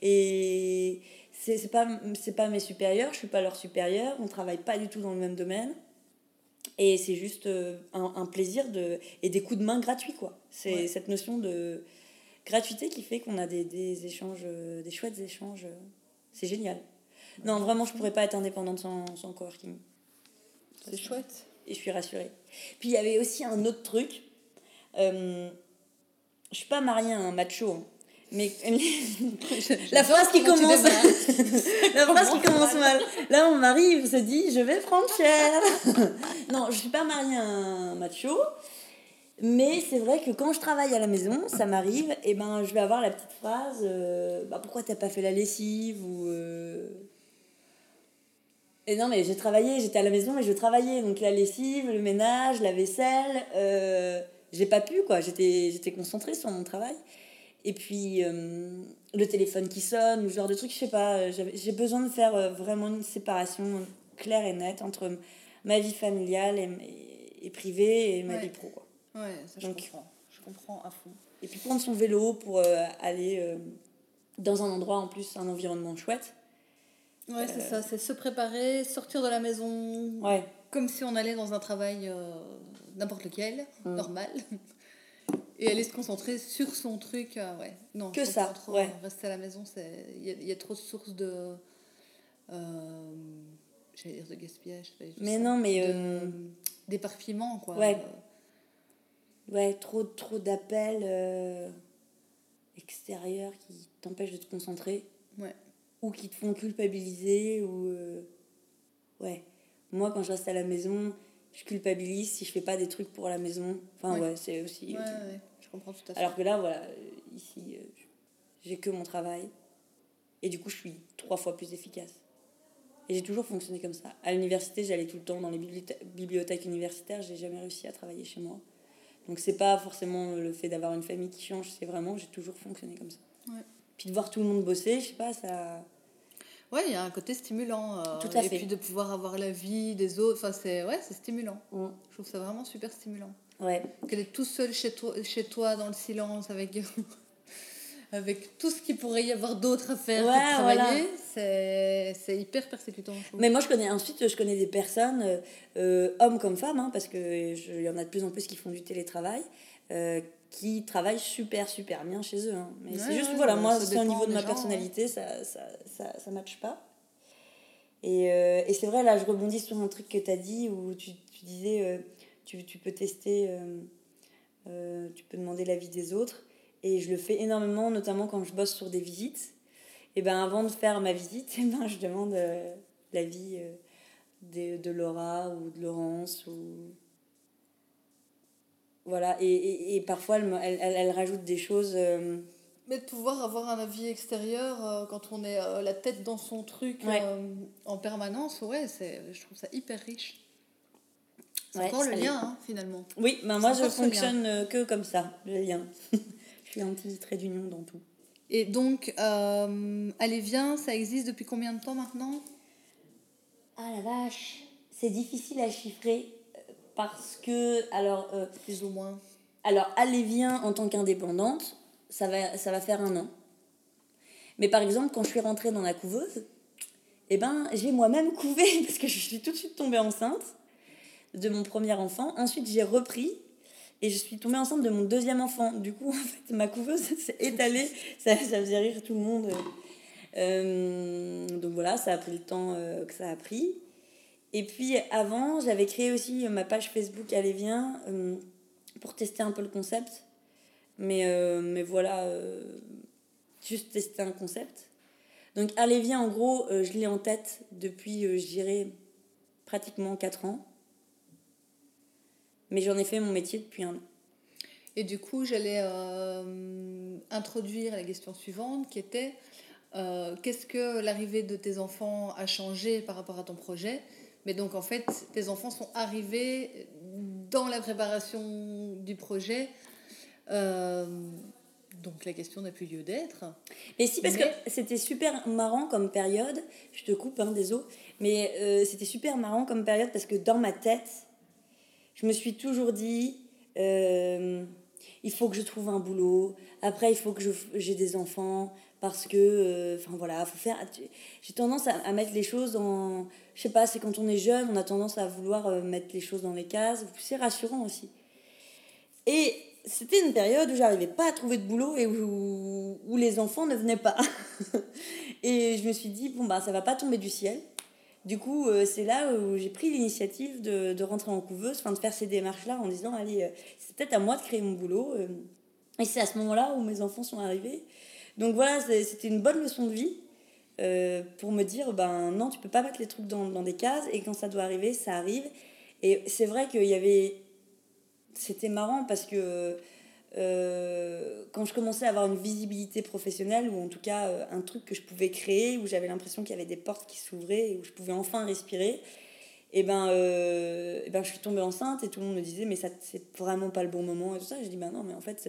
Et c'est pas pas mes supérieurs, je suis pas leur supérieur, on travaille pas du tout dans le même domaine. Et c'est juste euh, un, un, plaisir de, et des coups de main gratuits, quoi. C'est cette notion de gratuité qui fait qu'on a des, des, échanges, euh, des chouettes échanges. Euh, c'est génial. Non, vraiment, je pourrais pas être indépendante sans, sans coworking. C'est chouette. Et je suis rassurée. Puis il y avait aussi un autre truc. Euh, je suis pas mariée à un macho. Hein. Mais la phrase qui commence la phrase qui commence mal. Là mon mari se dit je vais prendre cher. non, je suis pas mariée à un macho. Mais c'est vrai que quand je travaille à la maison, ça m'arrive, et ben je vais avoir la petite phrase euh, bah, pourquoi t'as pas fait la lessive ou euh, Et non mais j'ai travaillé, j'étais à la maison mais je travaillais donc la lessive, le ménage, la vaisselle, euh, j'ai pas pu quoi, j'étais j'étais concentrée sur mon travail. Et puis, euh, le téléphone qui sonne, ou ce genre de truc, je sais pas. Euh, j'ai besoin de faire euh, vraiment une séparation claire et nette entre ma vie familiale et, et, privée et ma vie pro. Quoi. Ouais, ça je comprends. Je comprends à fond. Et puis prendre son vélo pour aller dans un endroit en plus, un environnement chouette. Ouais, c'est ça, c'est se préparer, sortir de la maison. Ouais. Comme si on allait dans un travail n'importe lequel, mmh. normal et aller se concentrer sur son truc. Euh, ouais. Non, que ça. Trop, ouais. Rester à la maison, il y, y, a trop de sources de. Euh, J'allais dire de gaspillage. Mais non, mais. Euh, D'éparpillement, quoi. Ouais. Ouais, trop, trop d'appels extérieurs qui t'empêchent de te concentrer. Ouais. Ou qui te font culpabiliser. Ou. ouais. Moi, quand je reste à la maison, je culpabilise si je fais pas des trucs pour la maison. Enfin, ouais, c'est aussi. Ouais, ouais. Alors que là, voilà, ici, euh, j'ai que mon travail. Et du coup, je suis trois fois plus efficace. Et j'ai toujours fonctionné comme ça. À l'université, j'allais tout le temps dans les bibliothèques universitaires. J'ai jamais réussi à travailler chez moi. Donc, c'est pas forcément le fait d'avoir une famille qui change, c'est vraiment, j'ai toujours fonctionné comme ça. Puis de voir tout le monde bosser, je sais pas, ça. Ouais, il y a un côté stimulant. Euh, tout à et puis de pouvoir avoir la vie des autres, enfin, c'est ouais, stimulant. Mm. Je trouve ça vraiment super stimulant. Ouais. Qu'elle est tout seul chez toi, chez toi dans le silence avec, avec tout ce qu'il pourrait y avoir d'autre à faire ouais, que travailler. C'est hyper persécutant. Mais moi, je connais ensuite, je connais des personnes, euh, euh, hommes comme femmes, hein, parce qu'il y en a de plus en plus qui font du télétravail. Euh, qui travaillent super super bien chez eux. Hein. Mais c'est juste, voilà, moi, c'est au niveau de ma personnalité, ça, ça, ça, ça matche pas. Et, et c'est vrai, là, je rebondis sur un truc que tu as dit où tu, tu disais tu, tu peux tester, euh, euh, tu peux demander l'avis des autres. Et je le fais énormément, notamment quand je bosse sur des visites. Et ben avant de faire ma visite, et ben, je demande euh, l'avis de, de Laura ou de Laurence. Ou... Voilà, et, et, et parfois elle, elle, elle, rajoute des choses. Mais de pouvoir avoir un avis extérieur quand on est la tête dans son truc en permanence, ouais, je trouve ça hyper riche. C'est encore le lien, hein, finalement. Oui, ben moi je fonctionne euh, que comme ça, le lien. je suis un petit trait d'union dans tout. Et donc, euh, Allez, viens, ça existe depuis combien de temps maintenant? Ah la vache, c'est difficile à chiffrer euh, parce que, alors... Euh, Plus ou moins. Alors, Allez, viens en tant qu'indépendante, ça va, ça va faire un an. Mais par exemple, quand je suis rentrée dans la couveuse, eh ben, j'ai moi-même couvé parce que je suis tout de suite tombée enceinte de mon premier enfant. Ensuite, j'ai repris et je suis tombée enceinte de mon deuxième enfant. Du coup, en fait, ma couveuse s'est étalée. Ça, faisait rire tout le monde. Euh, donc voilà, ça a pris le temps euh, que ça a pris. Et puis avant, j'avais créé aussi ma page Facebook Allez Viens euh, pour tester un peu le concept. Mais, mais voilà, juste tester un concept. Donc Allez Viens, en gros, je l'ai en tête depuis, je dirais, pratiquement 4 ans. Mais j'en ai fait mon métier depuis un an. Et du coup, j'allais euh, introduire la question suivante qui était euh, qu'est-ce que l'arrivée de tes enfants a changé par rapport à ton projet? Mais donc, en fait, tes enfants sont arrivés dans la préparation du projet. Euh, donc la question n'a plus lieu d'être. Et si, parce que c'était super marrant comme période, je te coupe, hein, désolé, mais euh, c'était super marrant comme période parce que dans ma tête, je me suis toujours dit, euh, il faut que je trouve un boulot, après il faut que j'ai des enfants, parce que, euh, enfin voilà, faut faire. J'ai tendance à, mettre les choses dans. Je sais pas, c'est quand on est jeune, on a tendance à vouloir mettre les choses dans les cases. C'est rassurant aussi. Et c'était une période où j'arrivais pas à trouver de boulot et où, où les enfants ne venaient pas. et je me suis dit, bon, bah, ça va pas tomber du ciel. Du coup, euh, c'est là où j'ai pris l'initiative de, de, rentrer en couveuse, enfin de faire ces démarches-là en disant, allez, euh, c'est peut-être à moi de créer mon boulot. Euh. et c'est à ce moment-là où mes enfants sont arrivés. Donc voilà, c'était une bonne leçon de vie pour me dire, ben non, tu peux pas mettre les trucs dans, dans des cases et quand ça doit arriver, ça arrive. Et c'est vrai qu'il y avait c'était marrant parce que euh, quand je commençais à avoir une visibilité professionnelle, ou en tout cas euh, un truc que je pouvais créer, où j'avais l'impression qu'il y avait des portes qui s'ouvraient, et où je pouvais enfin respirer, et eh ben, euh, et eh ben je suis tombée enceinte et tout le monde me disait mais ça c'est vraiment pas le bon moment et tout ça. J'ai dit ben non mais en fait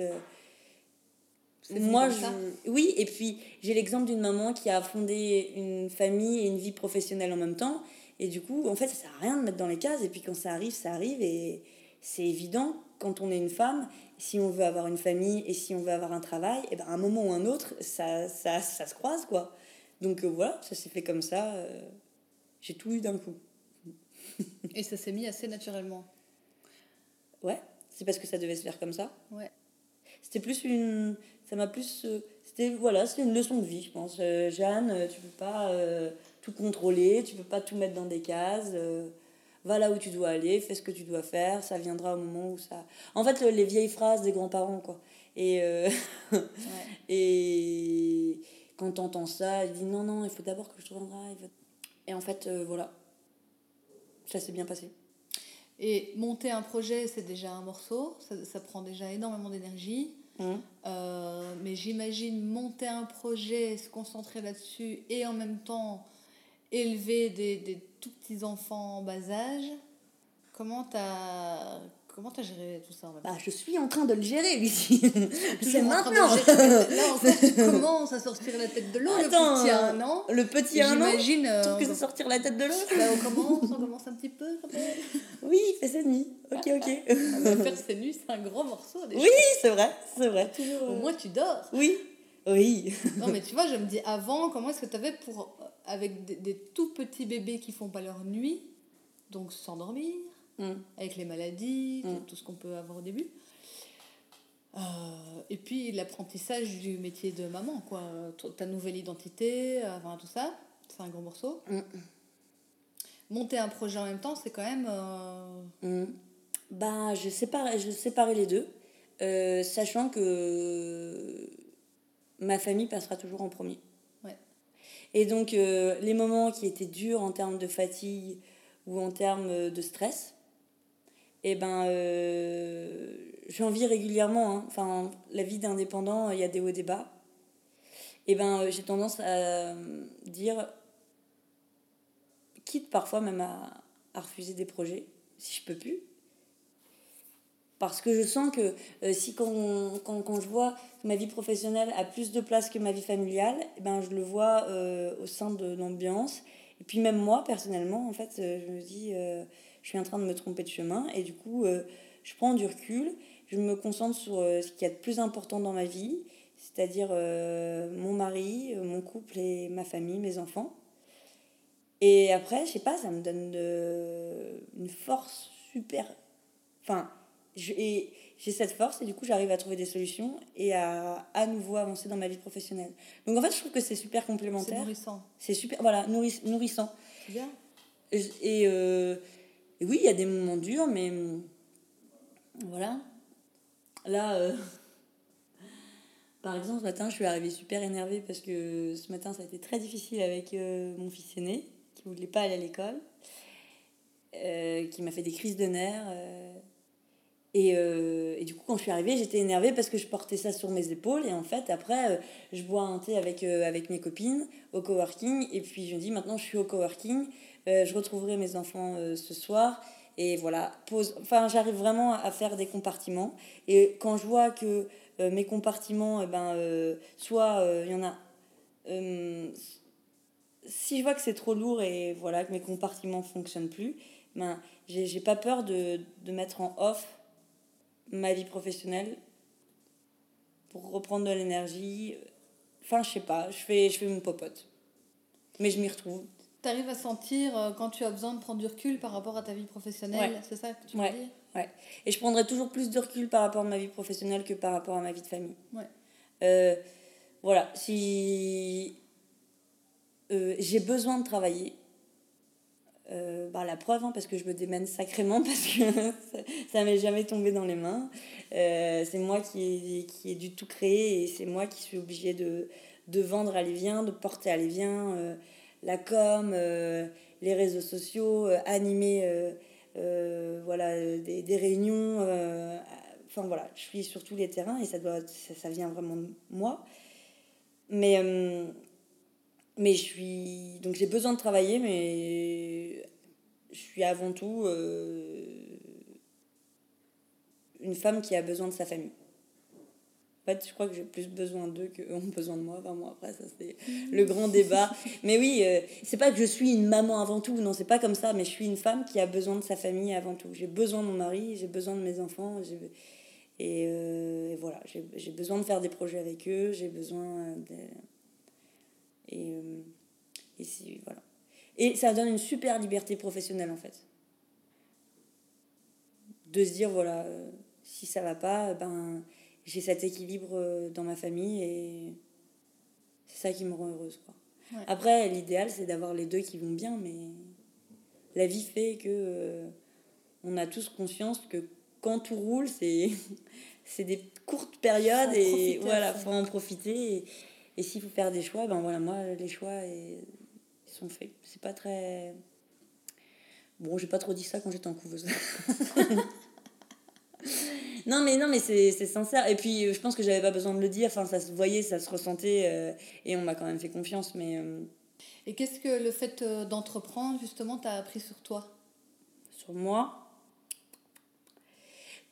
moi je, oui et puis j'ai l'exemple d'une maman qui a fondé une famille et une vie professionnelle en même temps. Et du coup en fait ça sert à rien de mettre dans les cases. Et puis quand ça arrive ça arrive. Et c'est évident, quand on est une femme, si on veut avoir une famille et si on veut avoir un travail, et eh ben à un moment ou un autre, ça, ça, ça se croise, quoi. Donc euh, voilà, ça s'est fait comme ça. Euh, j'ai tout eu d'un coup. et ça s'est mis assez naturellement. Ouais, c'est parce que ça devait se faire comme ça. Ouais. C'était plus une. Ça m'a plus. Euh, c'était voilà, c'était une leçon de vie, je pense. Jeanne, tu peux pas tout contrôler, tu peux pas tout mettre dans des cases va là où tu dois aller, fais ce que tu dois faire, ça viendra au moment où ça. En fait, les vieilles phrases des grands-parents, quoi. Et, euh, et quand t'entends ça, il dit non, non, il faut d'abord que je trouve un drive. Et en fait, euh, voilà, ça s'est bien passé. Et monter un projet, c'est déjà un morceau, ça, ça prend déjà énormément d'énergie. Mmh. Euh, mais j'imagine monter un projet, se concentrer là-dessus et en même temps élever des, des tout petits enfants en bas âge. Comment t'as Comment as géré tout ça bah, Je suis en train de le gérer, Lucie. C'est maintenant. Là, en fait, tu commences à sortir la tête de l'eau. Le petit un an. Le petit un an J'imagine. Euh, que c'est sortir la tête de l'eau Là, on commence, on commence un petit peu. Oui, il fait ses nuits. Ok, ok. Ah, faire ses nuits, c'est un gros morceau. Déjà. Oui, c'est vrai. C'est vrai. Au moins, tu dors. Oui. Oui. non, mais tu vois, je me dis avant, comment est-ce que tu avais pour avec des, tout petits bébés qui font pas leur nuit, donc s'endormir, mm. avec les maladies, mm. tout, ce qu'on peut avoir au début. Euh, et puis l'apprentissage du métier de maman, quoi. Ta nouvelle identité, enfin, tout ça, c'est un gros morceau. Mm. Monter un projet en même temps, c'est quand même. Euh... Ben, je séparais, je séparais les deux, euh, sachant que ma famille passera toujours en premier. Et donc, euh, les moments qui étaient durs en termes de fatigue ou en termes euh, de stress, eh ben, euh, j'en vis régulièrement. Hein. Enfin, la vie d'indépendant, il y a des hauts et des bas. Eh ben, j'ai tendance à dire, quitte parfois même à, à refuser des projets, si je peux plus. Parce que je sens que euh, si quand, quand, quand, je vois que ma vie professionnelle a plus de place que ma vie familiale, eh ben, je le vois euh, au sein de l'ambiance. Et puis même moi, personnellement, en fait, euh, je me dis, je suis en train de me tromper de chemin. Et du coup, je prends du recul, je me concentre sur ce qu'il y a de plus important dans ma vie, c'est-à-dire mon mari, mon couple et ma famille, mes enfants. Et après, je sais pas, ça me donne une force super... Enfin, et j'ai cette force et du coup j'arrive à trouver des solutions et à à nouveau avancer dans ma vie professionnelle. Donc en fait je trouve que c'est super complémentaire. C'est nourrissant. C'est super, voilà, nourrissant. Bien. Et, euh, et, oui, il y a des moments durs, mais voilà. Là, euh, par exemple, ce matin, je suis arrivée super énervée parce que ce matin, ça a été très difficile avec euh, mon fils aîné qui voulait pas aller à l'école, qui m'a fait des crises de nerfs et, euh, et, du coup, quand je suis arrivée, j'étais énervée parce que je portais ça sur mes épaules. Et en fait, après, euh, je bois un thé avec, euh, avec mes copines au coworking. Et puis, je me dis, maintenant, je suis au coworking. je retrouverai mes enfants ce soir. et voilà, pose. Enfin, j'arrive vraiment à faire des compartiments. Et quand je vois que mes compartiments, eh ben, soit il y en a. si je vois que c'est trop lourd et voilà, que mes compartiments fonctionnent plus, ben, j'ai pas peur de, de mettre en off ma vie professionnelle pour reprendre de l'énergie. Enfin, je sais pas, je fais, je fais mon popote. Mais je m'y retrouve. Tu arrives à sentir euh, quand tu as besoin de prendre du recul par rapport à ta vie professionnelle, c'est ça que tu veux dire? Ouais. Et je prendrai toujours plus de recul par rapport à ma vie professionnelle que par rapport à ma vie de famille. Ouais. Euh, voilà, si euh, j'ai besoin de travailler, euh, bah, la preuve, hein, parce que je me démène sacrément, parce que ça m'est jamais tombé dans les mains. Euh, c'est moi qui ai, qui ai dû tout créer et c'est moi qui suis obligée de, de vendre à Lévien, de porter à Lévien euh, la com, les réseaux sociaux, animer voilà, des, des réunions. Enfin voilà, je suis sur tous les terrains et ça, doit, ça vient vraiment de moi. Mais mais je suis. Donc j'ai besoin de travailler, mais je suis avant tout euh, une femme qui a besoin de sa famille. En fait, je crois que j'ai plus besoin d'eux qu'eux ont besoin de moi. Enfin, moi, après, ça, c'est le grand débat. Mais oui, euh, c'est pas que je suis une maman avant tout. Non, c'est pas comme ça. Mais je suis une femme qui a besoin de sa famille avant tout. J'ai besoin de mon mari, j'ai besoin de mes enfants. Et, euh, et, voilà, j'ai besoin de faire des projets avec eux. J'ai besoin de et, euh, et, voilà. et ça donne une super liberté professionnelle en fait. De se dire, voilà, euh, si ça va pas, ben, j'ai cet équilibre euh, dans ma famille et c'est ça qui me rend heureuse. Quoi. Après, l'idéal, c'est d'avoir les deux qui vont bien, mais la vie fait que on a tous conscience que quand tout roule, c'est c'est des courtes périodes et voilà, faut en profiter. Et, et s'il faut faire des choix, ben voilà, moi, les choix ils sont faits. C'est pas très. Bon, j'ai pas trop dit ça quand j'étais en couveuse. non, mais non, mais c'est sincère. Et puis, je pense que j'avais pas besoin de le dire. Enfin, ça se voyait, ça se ressentait. Euh, et on m'a quand même fait confiance. Mais. Euh, et qu'est-ce que le fait euh, d'entreprendre, justement, t'a appris sur toi? Sur moi?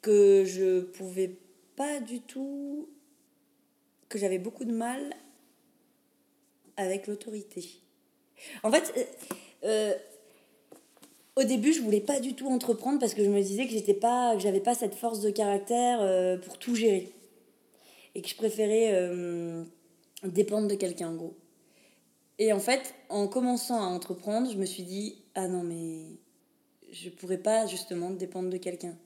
Que je pouvais pas du tout. Que j'avais beaucoup de mal avec l'autorité. En fait, euh, euh, au début, je voulais pas du tout entreprendre parce que je me disais que j'étais pas, que j'avais pas cette force de caractère euh, pour tout gérer et que je préférais dépendre de quelqu'un en gros. Et en fait, en commençant à entreprendre, je me suis dit ah non mais je pourrais pas justement dépendre de quelqu'un.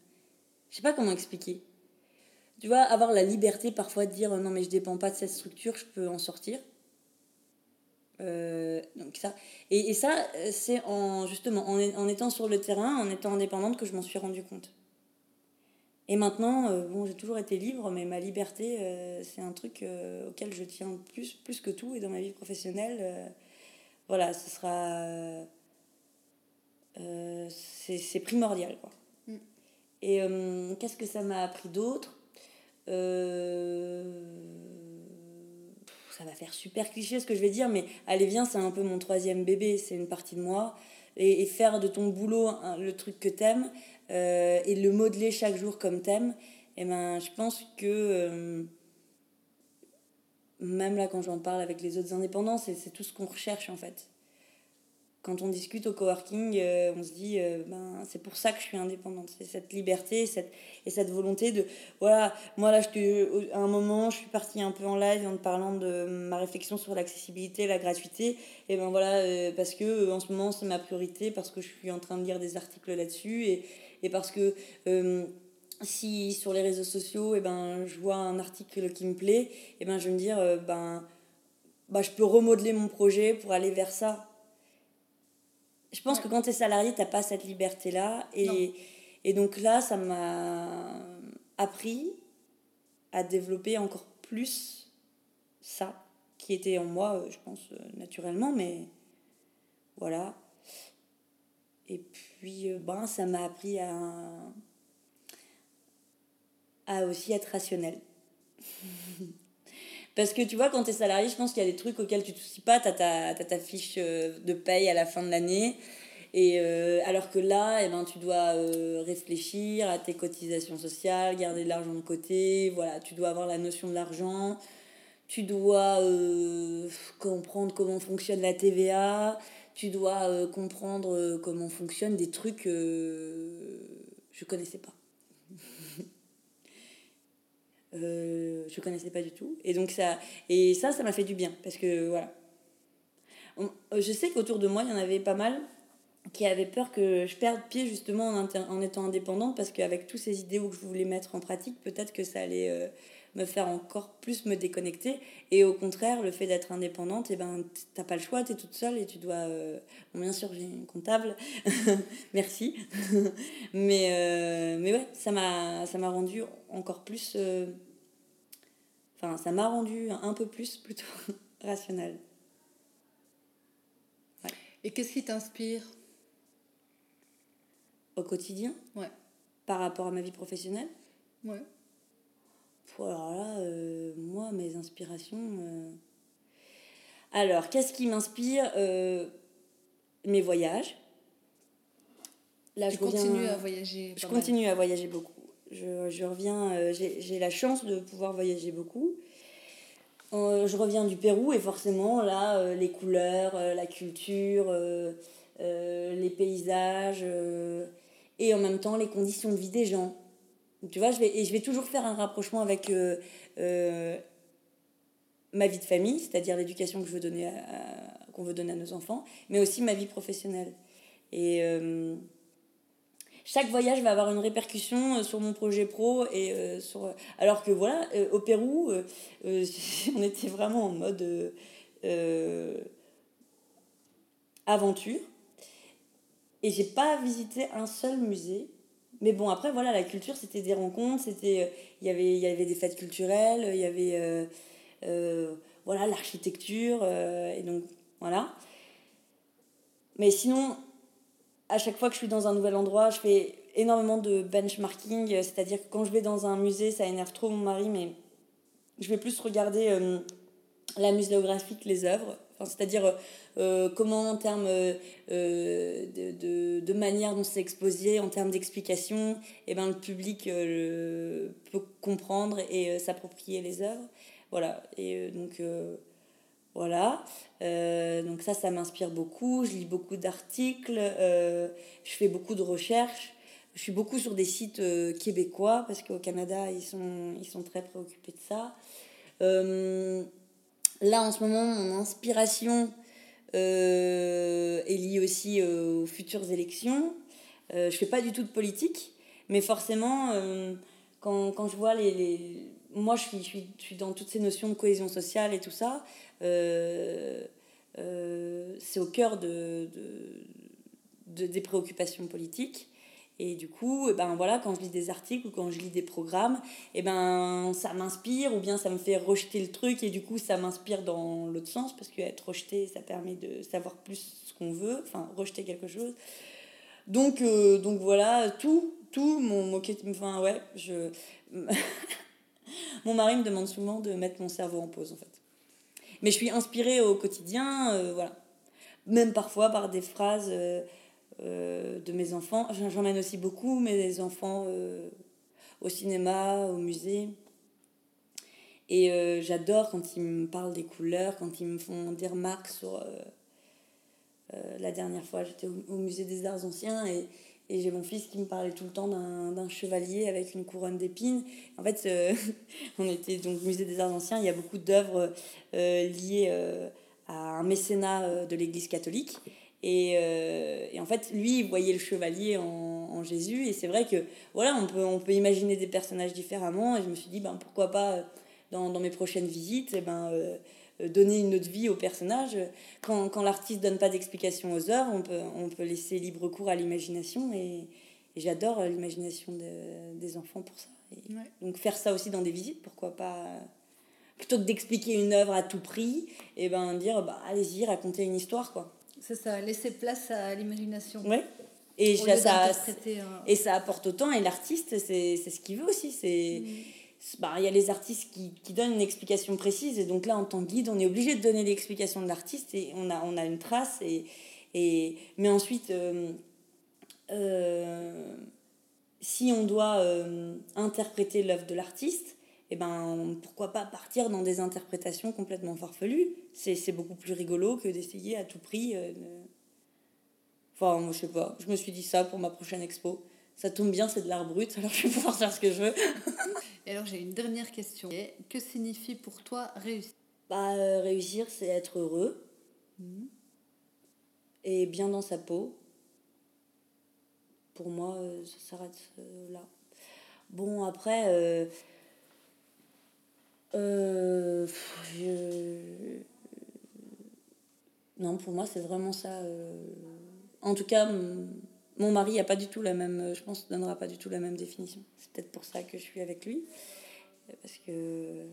Je sais pas comment expliquer. Tu vois, avoir la liberté parfois de dire non mais je dépends pas de cette structure, je peux en sortir. Euh, donc ça. Et, et ça, c'est en, justement en, en, étant sur le terrain, en étant indépendante, que je m'en suis rendu compte. Et maintenant, euh, bon, j'ai toujours été libre, mais ma liberté, euh, c'est un truc auquel je tiens plus, plus que tout. Et dans ma vie professionnelle, voilà, ce sera. c'est primordial, quoi. Mm. Et qu'est-ce que ça m'a appris d'autre? Ça va faire super cliché ce que je vais dire, mais allez, viens, c'est un peu mon troisième bébé, c'est une partie de moi. Et, faire de ton boulot le truc que t'aimes euh, et le modeler chaque jour comme t'aimes, et eh ben, je pense que euh, même là, quand j'en parle avec les autres indépendants, c'est tout ce qu'on recherche en fait quand on discute au coworking, euh, on se dit, euh, ben, c'est pour ça que je suis indépendante. C'est cette liberté cette, et cette volonté de. Voilà, moi là, je, à un moment, je suis partie un peu en live en parlant de ma réflexion sur l'accessibilité, la gratuité. Et ben voilà, euh, parce que en ce moment, c'est ma priorité, parce que je suis en train de lire des articles là-dessus, et, et parce que si sur les réseaux sociaux, et ben, je vois un article qui me plaît, et ben, je vais me dire, ben, bah, je peux remodeler mon projet pour aller vers ça je pense que quand tu es salarié, tu pas cette liberté-là. Et, et, donc là, ça m'a appris à développer encore plus ça, qui était en moi, euh, je pense, euh, naturellement, mais voilà. Et puis, euh, ben, ça m'a appris à, à aussi être rationnel. Parce que tu vois, quand tu es salarié, je pense qu'il y a des trucs auxquels tu te soucies pas. Tu as, ta fiche euh, de paye à la fin de l'année. Et alors que là, eh ben, tu dois réfléchir à tes cotisations sociales, garder de l'argent de côté, voilà, tu dois avoir la notion de l'argent, tu dois comprendre comment fonctionne la TVA, tu dois comprendre comment fonctionnent des trucs que je connaissais pas. Euh, je connaissais pas du tout. Et donc ça, et ça, ça m'a fait du bien parce que voilà. je sais qu'autour de moi, il y en avait pas mal qui avaient peur que je perde pied justement en, étant indépendante parce qu'avec tous ces idéaux que je voulais mettre en pratique, peut-être que ça allait euh, me faire encore plus me déconnecter. Et au contraire, le fait d'être indépendante, et eh ben, t'as pas le choix, tu es toute seule et tu dois. Euh, bon, bien sûr, j'ai une comptable, merci. mais, euh, mais ouais, ça m'a rendu encore plus. Euh, enfin, ça m'a rendu un peu plus plutôt rationnel. Et qu'est-ce qui t'inspire? Au quotidien? Ouais. Par rapport à ma vie professionnelle? Ouais alors là, euh, moi, mes inspirations. Euh, alors, qu'est-ce qui m'inspire euh, Mes voyages? Là, je continue à voyager. Je continue à voyager beaucoup. Je, je reviens, j'ai la chance de pouvoir voyager beaucoup. je reviens du Pérou et forcément, là, les couleurs, la culture, les paysages et en même temps les conditions de vie des gens. Tu vois, je vais, et je vais toujours faire un rapprochement avec euh, euh, ma vie de famille, c'est-à-dire l'éducation que je veux donner qu'on veut donner à nos enfants, mais aussi ma vie professionnelle. Et euh, chaque voyage va avoir une répercussion sur mon projet pro et sur alors que voilà au Pérou on était vraiment en mode aventure et j'ai pas visité un seul musée mais bon, après, voilà, la culture, c'était des rencontres, c'était, euh, il y avait, il y avait des fêtes culturelles, il y avait, euh, euh, voilà, l'architecture, et donc, voilà. Mais sinon, à chaque fois que je suis dans un nouvel endroit, je fais énormément de benchmarking, c'est-à-dire que quand je vais dans un musée, ça énerve trop mon mari, mais je vais plus regarder la muséographie que les œuvres. C'est-à-dire euh, comment en termes euh, de, de, manière dont c'est exposé, en termes d'explication, eh ben, le public euh, peut comprendre et s'approprier les œuvres. Voilà, et donc voilà, donc ça, ça m'inspire beaucoup. Je lis beaucoup d'articles, je fais beaucoup de recherches. Je suis beaucoup sur des sites québécois parce qu'au Canada, ils sont, ils sont très préoccupés de ça. Là, en ce moment, mon inspiration, euh, est lié aussi euh, aux futures élections. Euh, je fais pas du tout de politique, mais forcément, quand, quand, je vois les. Moi, je suis, je, suis, je suis, dans toutes ces notions de cohésion sociale et tout ça. c'est au cœur de, de, des préoccupations politiques. Et du coup, eh ben voilà, quand je lis des articles ou quand je lis des programmes, et eh ben ça m'inspire ou bien ça me fait rejeter le truc et du coup ça m'inspire dans l'autre sens parce qu'être rejeté, ça permet de savoir plus ce qu'on veut, enfin rejeter quelque chose. Donc, euh, donc voilà, tout, tout, mon, mon enfin ouais, je... mon mari me demande souvent de mettre mon cerveau en pause en fait. Mais je suis inspirée au quotidien, euh, voilà. Même parfois par des phrases... Euh, de mes enfants. J'emmène aussi beaucoup mes enfants euh, au cinéma, au musée. Et euh, j'adore quand ils me parlent des couleurs, quand ils me font des remarques sur... la dernière fois, j'étais au, musée des arts anciens et, et j'ai mon fils qui me parlait tout le temps d'un chevalier avec une couronne d'épines. En fait, on était donc au musée des arts anciens, il y a beaucoup d'œuvres liées à un mécénat de l'Église catholique. Et, euh, et, en fait, lui, il voyait le chevalier en, en Jésus. Et c'est vrai que, voilà, on peut, on peut imaginer des personnages différemment. Et je me suis dit, ben, pourquoi pas, euh, dans, dans mes prochaines visites, et eh ben, euh, donner une autre vie au personnage. Quand, quand l'artiste donne pas d'explication aux œuvres, on peut, on peut laisser libre cours à l'imagination. Et, et j'adore l'imagination de, des enfants pour ça. Donc faire ça aussi dans des visites, pourquoi pas plutôt que d'expliquer une œuvre à tout prix, et ben dire, bah, allez-y, racontez une histoire, quoi. C'est ça, laisser place à l'imagination. Oui. Et, ça, et ça apporte autant, et l'artiste, c'est ce qu'il veut aussi. C'est. Mm. Bah, il y a les artistes qui, qui, donnent une explication précise, et donc là, en tant que guide, on est obligé de donner l'explication de l'artiste, et on a, on a une trace, et, Et, mais ensuite, si on doit interpréter l'œuvre de l'artiste, eh ben, pourquoi pas partir dans des interprétations complètement farfelues? C'est beaucoup plus rigolo que d'essayer à tout prix. Euh, enfin, je sais pas, je me suis dit ça pour ma prochaine expo. Ça tombe bien, c'est de l'art brut, alors je vais pouvoir faire ce que je veux. Et alors j'ai une dernière question. Que signifie pour toi réussir? Bah, euh, Réussir, c'est être heureux mhm. et bien dans sa peau. Pour moi, euh, ça s'arrête là. Bon, après, euh, non, pour moi, c'est vraiment ça. Euh. En tout cas, mon mari n'a pas du tout la même, je pense, donnera pas du tout la même définition. C'est peut-être pour ça que je suis avec lui, parce que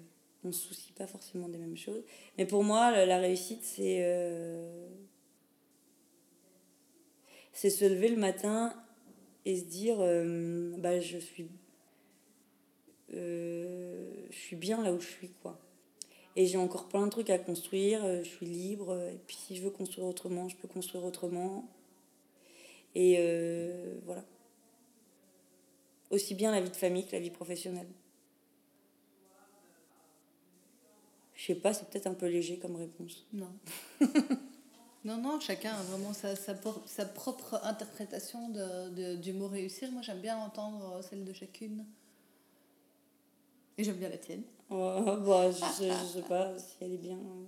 on se soucie pas forcément des mêmes choses. Mais pour moi, la réussite, c'est euh, c'est se lever le matin et se dire, bah, je suis euh, je suis bien là où je suis, quoi. Et j'ai encore plein de trucs à construire, euh, je suis libre, et puis si je veux construire autrement, je peux construire autrement. Et euh, voilà. Aussi bien la vie de famille que la vie professionnelle. Je sais pas, c'est peut-être un peu léger comme réponse. Non. non, non, chacun a vraiment sa, sa, sa propre interprétation de, de, du mot réussir. Moi, j'aime bien entendre celle de chacune. J'aime bien la tienne. Oh, bah, bon, ah, je, je ah, sais pas si elle est bien. Euh.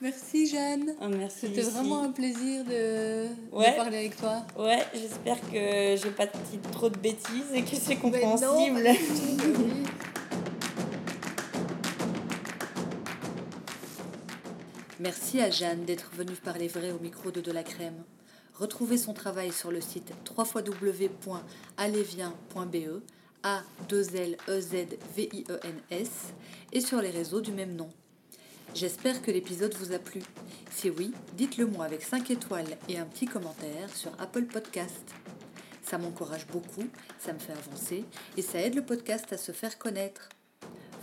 Merci Jeanne. Oh, merci. C'était vraiment un plaisir de, parler avec toi. Ouais, j'espère que j'ai pas dit trop de bêtises et que c'est compréhensible. Merci à Jeanne d'être venue parler vrai au micro de De la Crème. Retrouvez son travail sur le site www.allévien.be a-2-L-E-Z-V-I-E-N-S et sur les réseaux du même nom. J'espère que l'épisode vous a plu. Si oui, dites-le moi avec 5 étoiles et un petit commentaire sur Apple Podcast. Ça m'encourage beaucoup, ça me fait avancer et ça aide le podcast à se faire connaître.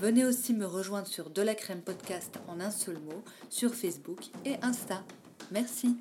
Venez aussi me rejoindre sur De la Crème Podcast en un seul mot sur Facebook et Insta. Merci.